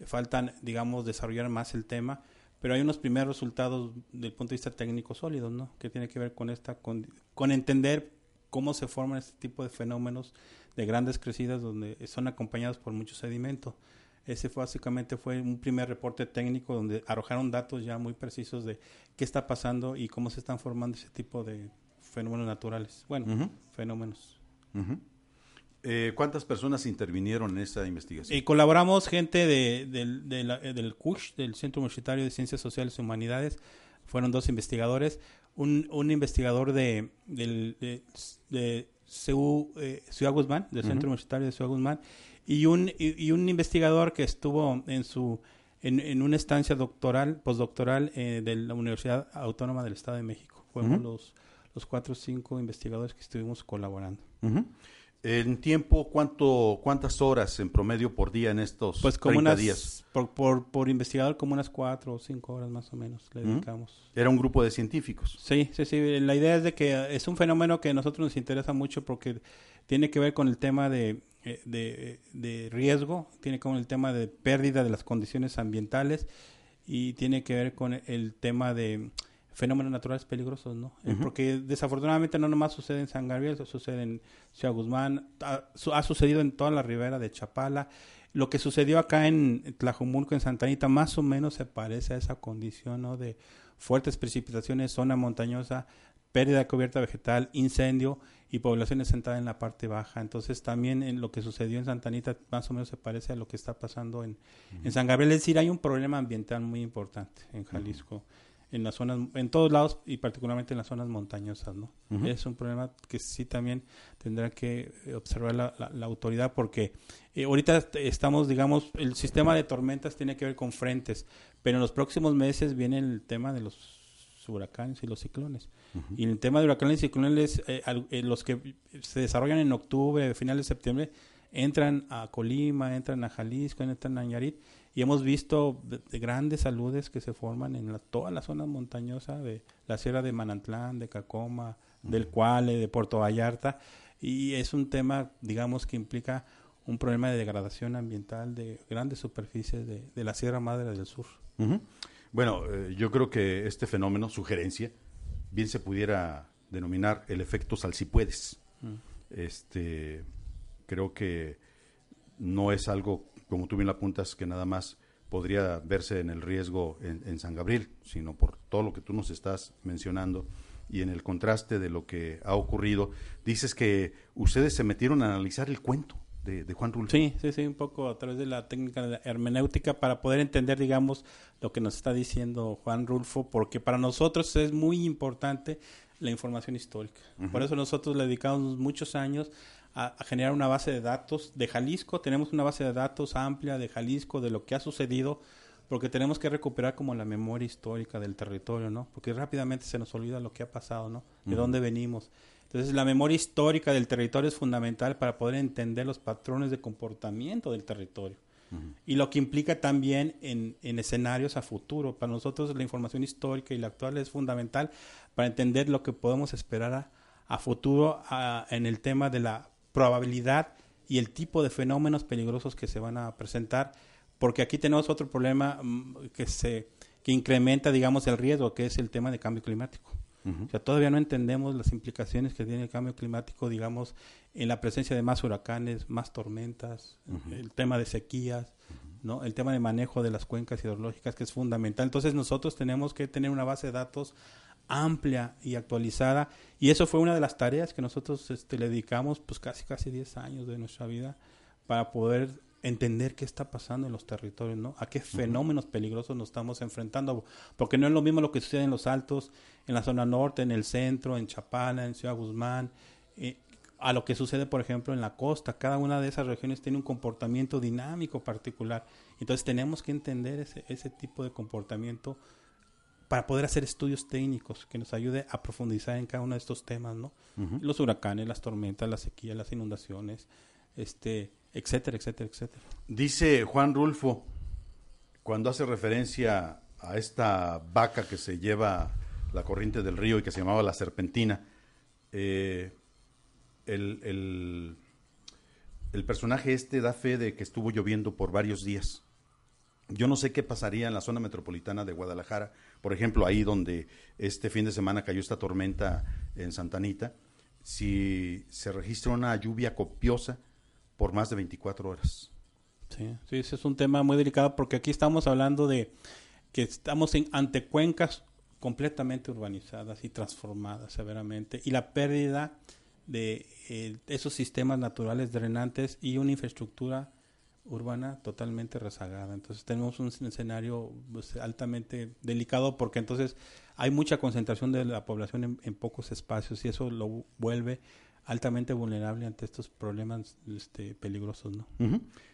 Faltan, digamos, desarrollar más el tema. pero hay unos primeros resultados del punto de vista técnico sólidos, ¿no? Que tiene que ver con esta, con, con entender cómo se forman este tipo de fenómenos de grandes crecidas donde son acompañados por mucho sedimento. Ese fue básicamente fue un primer reporte técnico donde arrojaron datos ya muy precisos de qué está pasando y cómo se están formando ese tipo de fenómenos naturales. Bueno, fenómenos. Eh, ¿Cuántas personas intervinieron en esta investigación? Y colaboramos gente de, del, de la- eh, del CUSH, del Centro Universitario de Ciencias Sociales y Humanidades. Fueron dos investigadores. Un, un investigador de, del, de, de CU, eh, Ciudad Guzmán, del Centro Universitario de Ciudad Guzmán. Y un, y, y un investigador que estuvo en su en, en una estancia doctoral, postdoctoral eh, de la Universidad Autónoma del Estado de México. Fuimos los, los cuatro o cinco investigadores que estuvimos colaborando. En tiempo, ¿cuánto, ¿cuántas horas en promedio por día en estos Pues como 30 unas, días? Por, por, por investigador, como unas cuatro o cinco horas más o menos le dedicamos. Era un grupo de científicos. Sí, sí, sí. La idea es de que es un fenómeno que a nosotros nos interesa mucho porque tiene que ver con el tema de, eh, de, de riesgo, tiene con el tema de pérdida de las condiciones ambientales y tiene que ver con el tema de fenómenos naturales peligrosos, ¿no? Eh. Porque desafortunadamente no nomás sucede en San Gabriel, sucede en Ciudad Guzmán, ha, su- ha sucedido en toda la ribera de Chapala. Lo que sucedió acá en Tlajumulco, en Santa Anita, más o menos se parece a esa condición, ¿no? De fuertes precipitaciones, zona montañosa, pérdida de cubierta vegetal, incendio y población sentada en la parte baja. Entonces también en lo que sucedió en Santa Anita más o menos se parece a lo que está pasando en, en San Gabriel. Es decir, hay un problema ambiental muy importante en Jalisco, en las zonas, en todos lados y particularmente en las zonas montañosas, ¿no? Es un problema que sí también tendrá que eh, observar la, la- la autoridad porque eh, ahorita est- estamos, digamos, el sistema de tormentas tiene que ver con frentes, pero en los próximos meses viene el tema de los huracanes y los ciclones. Y el tema de huracanes y ciclones, eh, al- eh, los que se desarrollan en octubre, final de septiembre, entran a Colima, entran a Jalisco, entran a Nayarit, y hemos visto de- de grandes saludes que se forman en la- toda la zona montañosa de la Sierra de Manantlán, de Cacoma, del Cuale, de Puerto Vallarta, y es un tema, digamos, que implica un problema de degradación ambiental de grandes superficies de, de la Sierra Madre del Sur. Bueno, eh, yo creo que este fenómeno, sugerencia, bien se pudiera denominar el efecto salsipuedes. Mm. Este, creo que no es algo, como tú bien lo apuntas, que nada más podría verse en el riesgo en, en San Gabriel, sino por todo lo que tú nos estás mencionando y en el contraste de lo que ha ocurrido. Dices que ustedes se metieron a analizar el cuento de, de Juan Rulfo. Sí, sí, sí, un poco a través de la técnica de la hermenéutica para poder entender, digamos, lo que nos está diciendo Juan Rulfo, porque para nosotros es muy importante la información histórica. Por eso nosotros le dedicamos muchos años a, a generar una base de datos de Jalisco. Tenemos una base de datos amplia de Jalisco, de lo que ha sucedido, porque tenemos que recuperar como la memoria histórica del territorio, ¿no? Porque rápidamente se nos olvida lo que ha pasado, ¿no? De dónde venimos. Entonces, la memoria histórica del territorio es fundamental para poder entender los patrones de comportamiento del territorio. Y lo que implica también en, en escenarios a futuro. Para nosotros la información histórica y la actual es fundamental para entender lo que podemos esperar a, a futuro a- en el tema de la probabilidad y el tipo de fenómenos peligrosos que se van a presentar. Porque aquí tenemos otro problema mm, que se que incrementa, digamos, el riesgo, que es el tema de cambio climático. O sea, todavía no entendemos las implicaciones que tiene el cambio climático, digamos, en la presencia de más huracanes, más tormentas, el tema de sequías, ¿no? El tema de manejo de las cuencas hidrológicas, que es fundamental. Entonces, nosotros tenemos que tener una base de datos amplia y actualizada, y eso fue una de las tareas que nosotros este, le dedicamos, pues casi, casi 10 años de nuestra vida, para poder entender qué está pasando en los territorios, ¿no? A qué fenómenos peligrosos nos estamos enfrentando, porque no es lo mismo lo que sucede en los altos, en la zona norte, en el centro, en Chapala, en Ciudad Guzmán, eh, a lo que sucede, por ejemplo, en la costa. Cada una de esas regiones tiene un comportamiento dinámico particular. Entonces tenemos que entender ese, ese tipo de comportamiento para poder hacer estudios técnicos que nos ayude a profundizar en cada uno de estos temas, ¿no? Los huracanes, las tormentas, las sequías, las inundaciones, este, etcétera, etcétera, etcétera. Dice Juan Rulfo, cuando hace referencia a esta vaca que se lleva la corriente del río y que se llamaba la serpentina, eh, el, el- el personaje este da fe de que estuvo lloviendo por varios días. Yo no sé qué pasaría en la zona metropolitana de Guadalajara, por ejemplo, ahí donde este fin de semana cayó esta tormenta en Santa Anita, si se registra una lluvia copiosa por más de 24 horas. Sí, sí, ese es un tema muy delicado porque aquí estamos hablando de que estamos en, ante cuencas completamente urbanizadas y transformadas severamente y la pérdida de eh, esos sistemas naturales drenantes y una infraestructura urbana totalmente rezagada. Entonces tenemos un escenario pues, altamente delicado porque entonces hay mucha concentración de la población en, pocos espacios y eso lo vuelve altamente vulnerable ante estos problemas este, peligrosos. ¿no?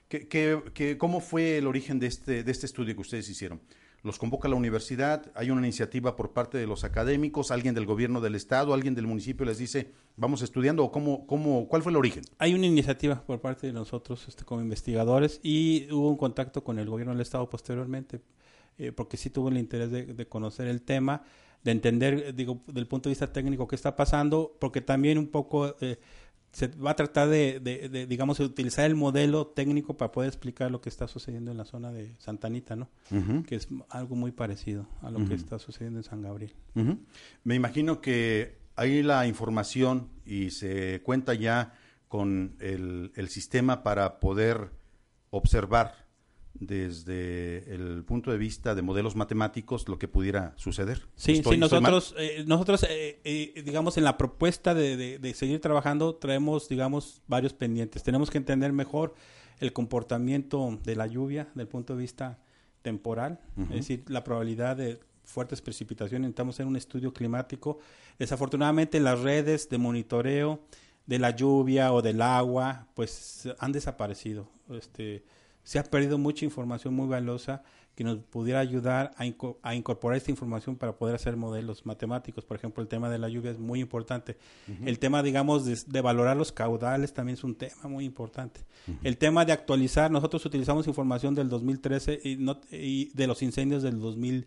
¿Qué, cómo fue el origen de este, de este estudio que ustedes hicieron? Los convoca la universidad, hay una iniciativa por parte de los académicos, alguien del gobierno del estado, alguien del municipio les dice, vamos estudiando, cómo, cómo, ¿cuál fue el origen? Hay una iniciativa por parte de nosotros este, como investigadores y hubo un contacto con el gobierno del estado posteriormente, eh, porque sí tuvo el interés de, conocer el tema, de entender, digo, del punto de vista técnico qué está pasando, porque también un poco... Eh, se va a tratar de, de, digamos, utilizar el modelo técnico para poder explicar lo que está sucediendo en la zona de Santanita, ¿no? Que es algo muy parecido a lo que está sucediendo en San Gabriel. Me imagino que hay la información y se cuenta ya con el, el sistema para poder observar desde el punto de vista de modelos matemáticos lo que pudiera suceder. Sí, sí nosotros, eh, nosotros eh, eh, digamos, en la propuesta de, de, seguir trabajando traemos, digamos, varios pendientes. Tenemos que entender mejor el comportamiento de la lluvia desde el punto de vista temporal, es decir, la probabilidad de fuertes precipitaciones. Necesitamos hacer un estudio climático. Desafortunadamente las redes de monitoreo de la lluvia o del agua, pues han desaparecido. Este, se ha perdido mucha información muy valiosa que nos pudiera ayudar a, incorporar esta información para poder hacer modelos matemáticos. Por ejemplo, el tema de la lluvia es muy importante. El tema, digamos, de, valorar los caudales también es un tema muy importante. El tema de actualizar, nosotros utilizamos información del 2013 y, no, y de los incendios del 2000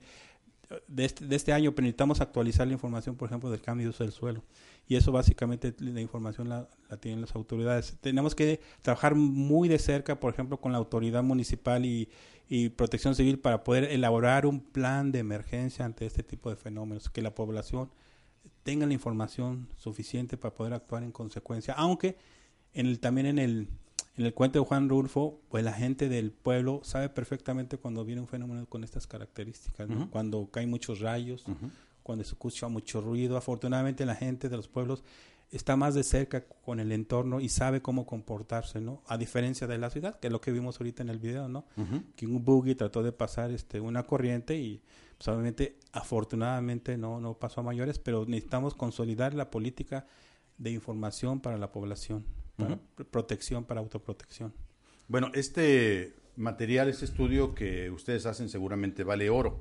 de este, de este año, pero necesitamos actualizar la información, por ejemplo, del cambio de uso del suelo. Y eso básicamente la información la, tienen las autoridades. Tenemos que trabajar muy de cerca, por ejemplo, con la autoridad municipal y, y protección civil para poder elaborar un plan de emergencia ante este tipo de fenómenos, que la población tenga la información suficiente para poder actuar en consecuencia, aunque en el, también en el en el cuento de Juan Rulfo, pues la gente del pueblo sabe perfectamente cuando viene un fenómeno con estas características, cuando caen muchos rayos, cuando se escucha mucho ruido. Afortunadamente la gente de los pueblos está más de cerca con el entorno y sabe cómo comportarse, ¿no? A diferencia de la ciudad, que es lo que vimos ahorita en el video, ¿no? Que un buggy trató de pasar este una corriente y pues, obviamente afortunadamente no no pasó a mayores, pero necesitamos consolidar la política de información para la población para protección, para autoprotección. Bueno, este material, este estudio que ustedes hacen seguramente vale oro.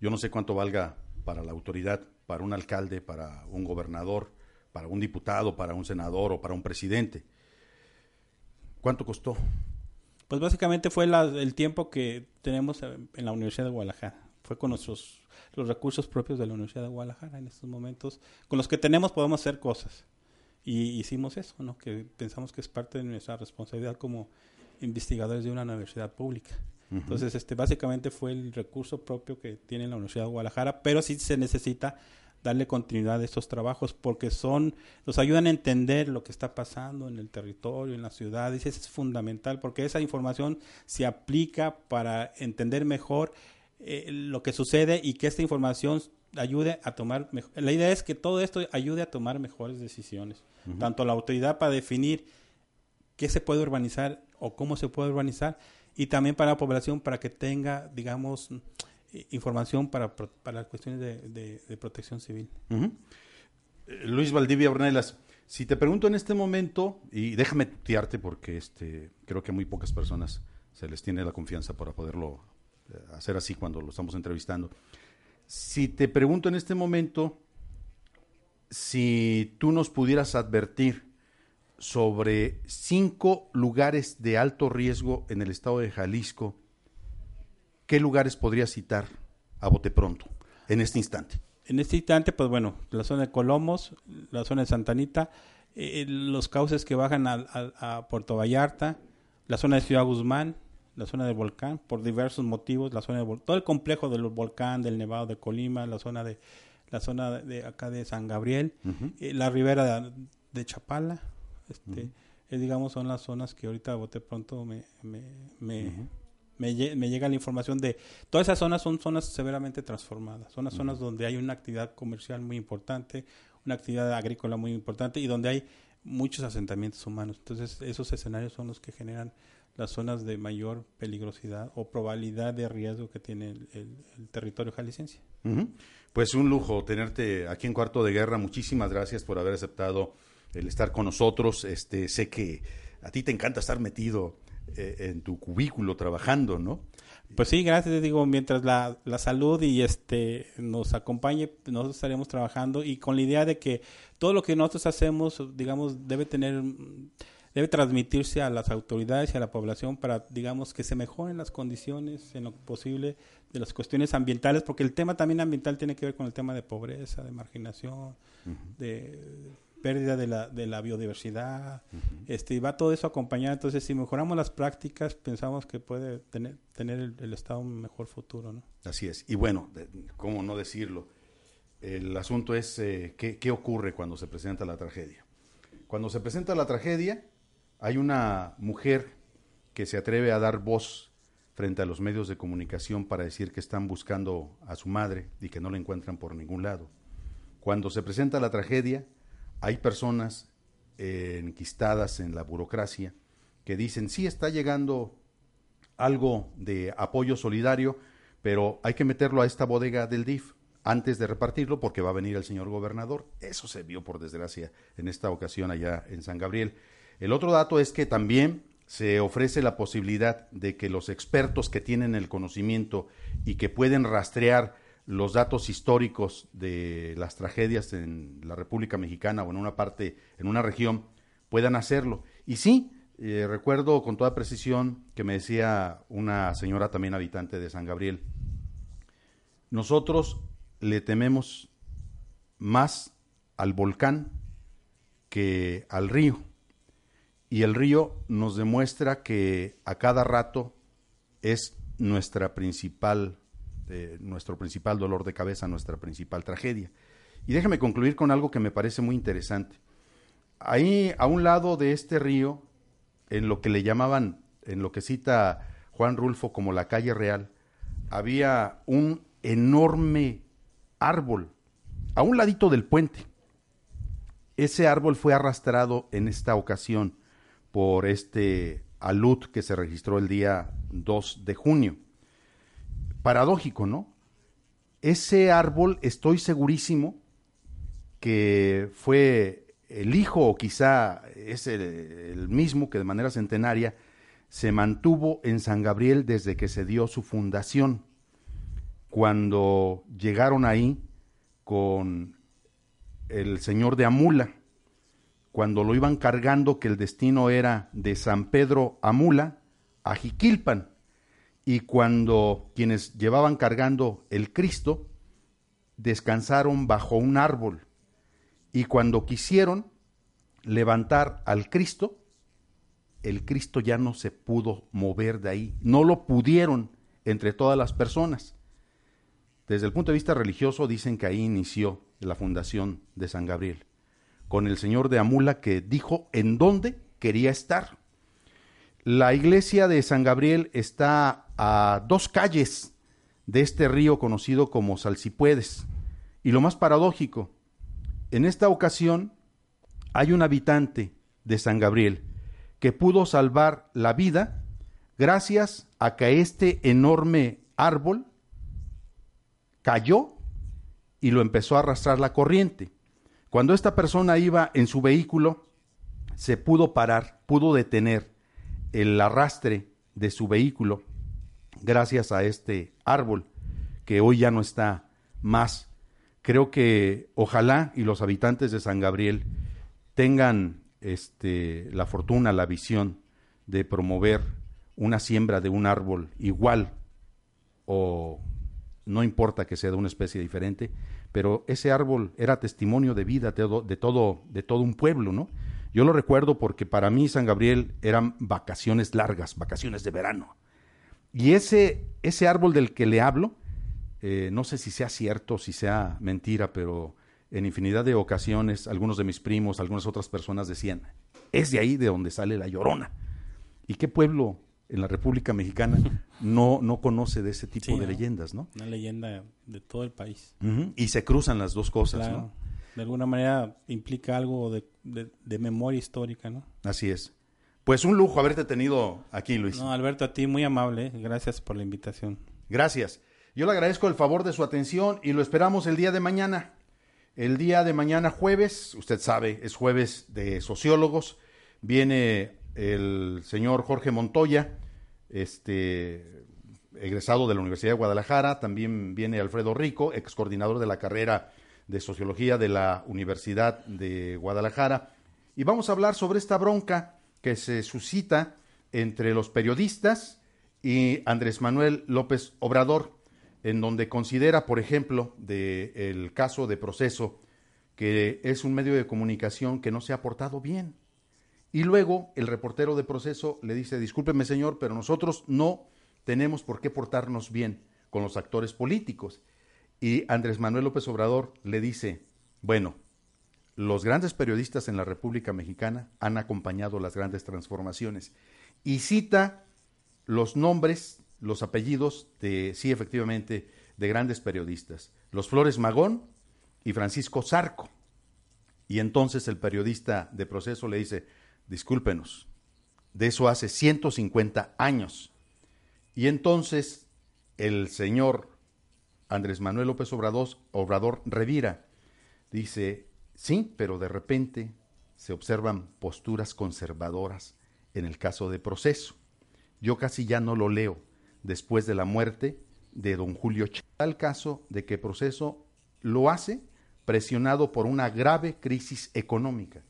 Yo no sé cuánto valga para la autoridad, para un alcalde, para un gobernador, para un diputado, para un senador o para un presidente. ¿Cuánto costó? Pues básicamente fue el tiempo que tenemos en la Universidad de Guadalajara. Fue con nuestros los recursos propios de la Universidad de Guadalajara en estos momentos. Con los que tenemos podemos hacer cosas. Y hicimos eso, ¿no? Que pensamos que es parte de nuestra responsabilidad como investigadores de una universidad pública. Entonces, este, básicamente fue el recurso propio que tiene la Universidad de Guadalajara, pero sí se necesita darle continuidad a estos trabajos porque son, nos ayudan a entender lo que está pasando en el territorio, en la ciudad, y eso es fundamental porque esa información se aplica para entender mejor eh, lo que sucede y que esta información ayude a tomar la idea es que todo esto ayude a tomar mejores decisiones tanto la autoridad para definir qué se puede urbanizar o cómo se puede urbanizar y también para la población para que tenga digamos información para, para cuestiones de, protección civil. Eh, Luis Valdivia Ornelas si te pregunto en este momento y déjame tutearte porque este creo que a muy pocas personas se les tiene la confianza para poderlo eh, hacer así cuando lo estamos entrevistando. Si te pregunto en este momento, si tú nos pudieras advertir sobre cinco lugares de alto riesgo en el estado de Jalisco, ¿qué lugares podrías citar a bote pronto en este instante? En este instante, pues bueno, la zona de Colomos, la zona de Santanita, eh, los cauces que bajan a, a, Puerto Vallarta, la zona de Ciudad Guzmán, la zona del volcán, por diversos motivos, la zona todo el complejo del volcán, del Nevado de Colima, la zona de la zona de acá de San Gabriel, eh, la ribera de, Chapala, este, digamos, son las zonas que ahorita bote pronto me, me, me, me, llega la información de todas esas zonas son zonas severamente transformadas, son las zonas donde hay una actividad comercial muy importante, una actividad agrícola muy importante y donde hay muchos asentamientos humanos. Entonces, esos escenarios son los que generan las zonas de mayor peligrosidad o probabilidad de riesgo que tiene el, territorio jalisciense. Pues un lujo tenerte aquí en Cuarto de Guerra. Muchísimas gracias por haber aceptado el estar con nosotros. Este, sé que a ti te encanta estar metido eh, en tu cubículo trabajando, ¿no? Pues sí, gracias, digo, mientras la, la salud y este nos acompañe, nosotros estaremos trabajando y con la idea de que todo lo que nosotros hacemos, digamos, debe tener debe transmitirse a las autoridades y a la población para, digamos, que se mejoren las condiciones en lo posible de las cuestiones ambientales, porque el tema también ambiental tiene que ver con el tema de pobreza, de marginación, de pérdida de la, de la biodiversidad, este, y va todo eso acompañado. Entonces, si mejoramos las prácticas, pensamos que puede tener, tener el, Estado un mejor futuro. ¿no? Así es. Y bueno, ¿cómo no decirlo? El asunto es eh, ¿qué, qué ocurre cuando se presenta la tragedia. Cuando se presenta la tragedia, hay una mujer que se atreve a dar voz frente a los medios de comunicación para decir que están buscando a su madre y que no la encuentran por ningún lado. Cuando se presenta la tragedia, hay personas eh, enquistadas en la burocracia que dicen, sí está llegando algo de apoyo solidario, pero hay que meterlo a esta bodega del DIF antes de repartirlo porque va a venir el señor gobernador. Eso se vio por desgracia en esta ocasión allá en San Gabriel. El otro dato es que también se ofrece la posibilidad de que los expertos que tienen el conocimiento y que pueden rastrear los datos históricos de las tragedias en la República Mexicana o en una parte, en una región, puedan hacerlo. Y sí, eh, recuerdo con toda precisión que me decía una señora también habitante de San Gabriel, nosotros le tememos más al volcán que al río. Y el río nos demuestra que a cada rato es nuestra principal nuestro principal dolor de cabeza, nuestra principal tragedia. Y déjame concluir con algo que me parece muy interesante. Ahí, a un lado de este río, en lo que le llamaban, en lo que cita Juan Rulfo como la calle real, había un enorme árbol, a un ladito del puente. Ese árbol fue arrastrado en esta ocasión por este alud que se registró el día 2 de junio paradójico, ¿no? Ese árbol estoy segurísimo que fue el hijo o quizá es el, mismo que de manera centenaria se mantuvo en San Gabriel desde que se dio su fundación. Cuando llegaron ahí con el señor de Amula, cuando lo iban cargando que el destino era de San Pedro Amula a Jiquilpan, y cuando quienes llevaban cargando el Cristo descansaron bajo un árbol y cuando quisieron levantar al Cristo, el Cristo ya no se pudo mover de ahí, no lo pudieron entre todas las personas. Desde el punto de vista religioso dicen que ahí inició la fundación de San Gabriel, con el señor de Amula que dijo en dónde quería estar. La iglesia de San Gabriel está a dos calles de este río conocido como Salsipuedes. Y lo más paradójico, en esta ocasión hay un habitante de San Gabriel que pudo salvar la vida gracias a que este enorme árbol cayó y lo empezó a arrastrar la corriente. Cuando esta persona iba en su vehículo, se pudo parar, pudo detener el arrastre de su vehículo gracias a este árbol que hoy ya no está más. Creo que ojalá y los habitantes de San Gabriel tengan este, la fortuna, la visión de promover una siembra de un árbol igual o no importa que sea de una especie diferente, pero ese árbol era testimonio de vida de todo, de todo, de todo un pueblo, ¿no? Yo lo recuerdo porque para mí San Gabriel eran vacaciones largas, vacaciones de verano Y ese, ese árbol del que le hablo, eh, no sé si sea cierto, si sea mentira, pero en infinidad de ocasiones algunos de mis primos, algunas otras personas decían, es de ahí de donde sale la llorona. ¿Y qué pueblo en la República Mexicana no, no conoce de ese tipo Sí, de ¿no? leyendas, ¿no? Una leyenda de todo el país. Y se cruzan las dos cosas, Claro. ¿no? De alguna manera implica algo de, de- de memoria histórica, ¿no? Así es. Pues un lujo haberte tenido aquí, Luis. No, Alberto, a ti muy amable. ¿eh? Gracias por la invitación. Gracias. Yo le agradezco el favor de su atención y lo esperamos el día de mañana. El día de mañana jueves, usted sabe, es jueves de sociólogos. Viene el señor Jorge Montoya, este egresado de la Universidad de Guadalajara, también viene Alfredo Rico, ex coordinador de la carrera de sociología de la Universidad de Guadalajara, y vamos a hablar sobre esta bronca que se suscita entre los periodistas y Andrés Manuel López Obrador, en donde considera, por ejemplo, del el caso de proceso, que es un medio de comunicación que no se ha portado bien. Y luego el reportero de proceso le dice, discúlpeme señor, pero nosotros no tenemos por qué portarnos bien con los actores políticos. Y Andrés Manuel López Obrador le dice, bueno, los grandes periodistas en la República Mexicana han acompañado las grandes transformaciones. Y cita los nombres, los apellidos de, sí, efectivamente, de grandes periodistas. Los Flores Magón y Francisco Zarco. Y entonces el periodista de proceso le dice, discúlpenos, de eso hace 150 años. Y entonces el señor Andrés Manuel López Obrador, Obrador revira, dice, sí, pero de repente se observan posturas conservadoras en el caso de proceso. Yo casi ya no lo leo después de la muerte de don Julio Ch Tal caso de que proceso lo hace presionado por una grave crisis económica,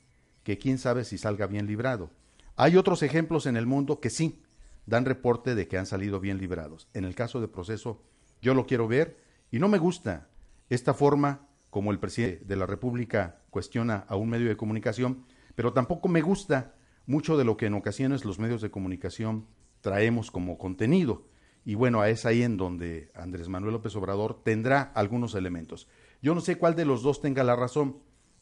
que quién sabe si salga bien librado. Hay otros ejemplos en el mundo que sí dan reporte de que han salido bien librados. En el caso de proceso, yo lo quiero ver y no me gusta esta forma como el presidente de la República cuestiona a un medio de comunicación, pero tampoco me gusta mucho de lo que en ocasiones los medios de comunicación traemos como contenido. Y bueno, es ahí en donde Andrés Manuel López Obrador tendrá algunos elementos. Yo no sé cuál de los dos tenga la razón.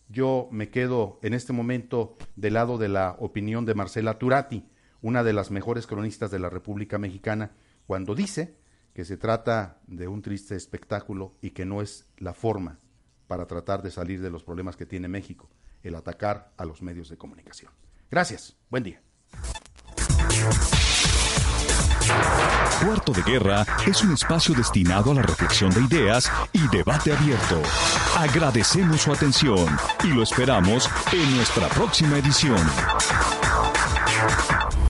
Yo me quedo en este momento del lado de la opinión de Marcela Turati, una de las mejores cronistas de la República Mexicana, cuando dice que se trata de un triste espectáculo y que no es la forma para tratar de salir de los problemas que tiene México, el atacar a los medios de comunicación. Gracias, buen día. Cuarto de Guerra es un espacio destinado a la reflexión de ideas y debate abierto. Agradecemos su atención y lo esperamos en nuestra próxima edición.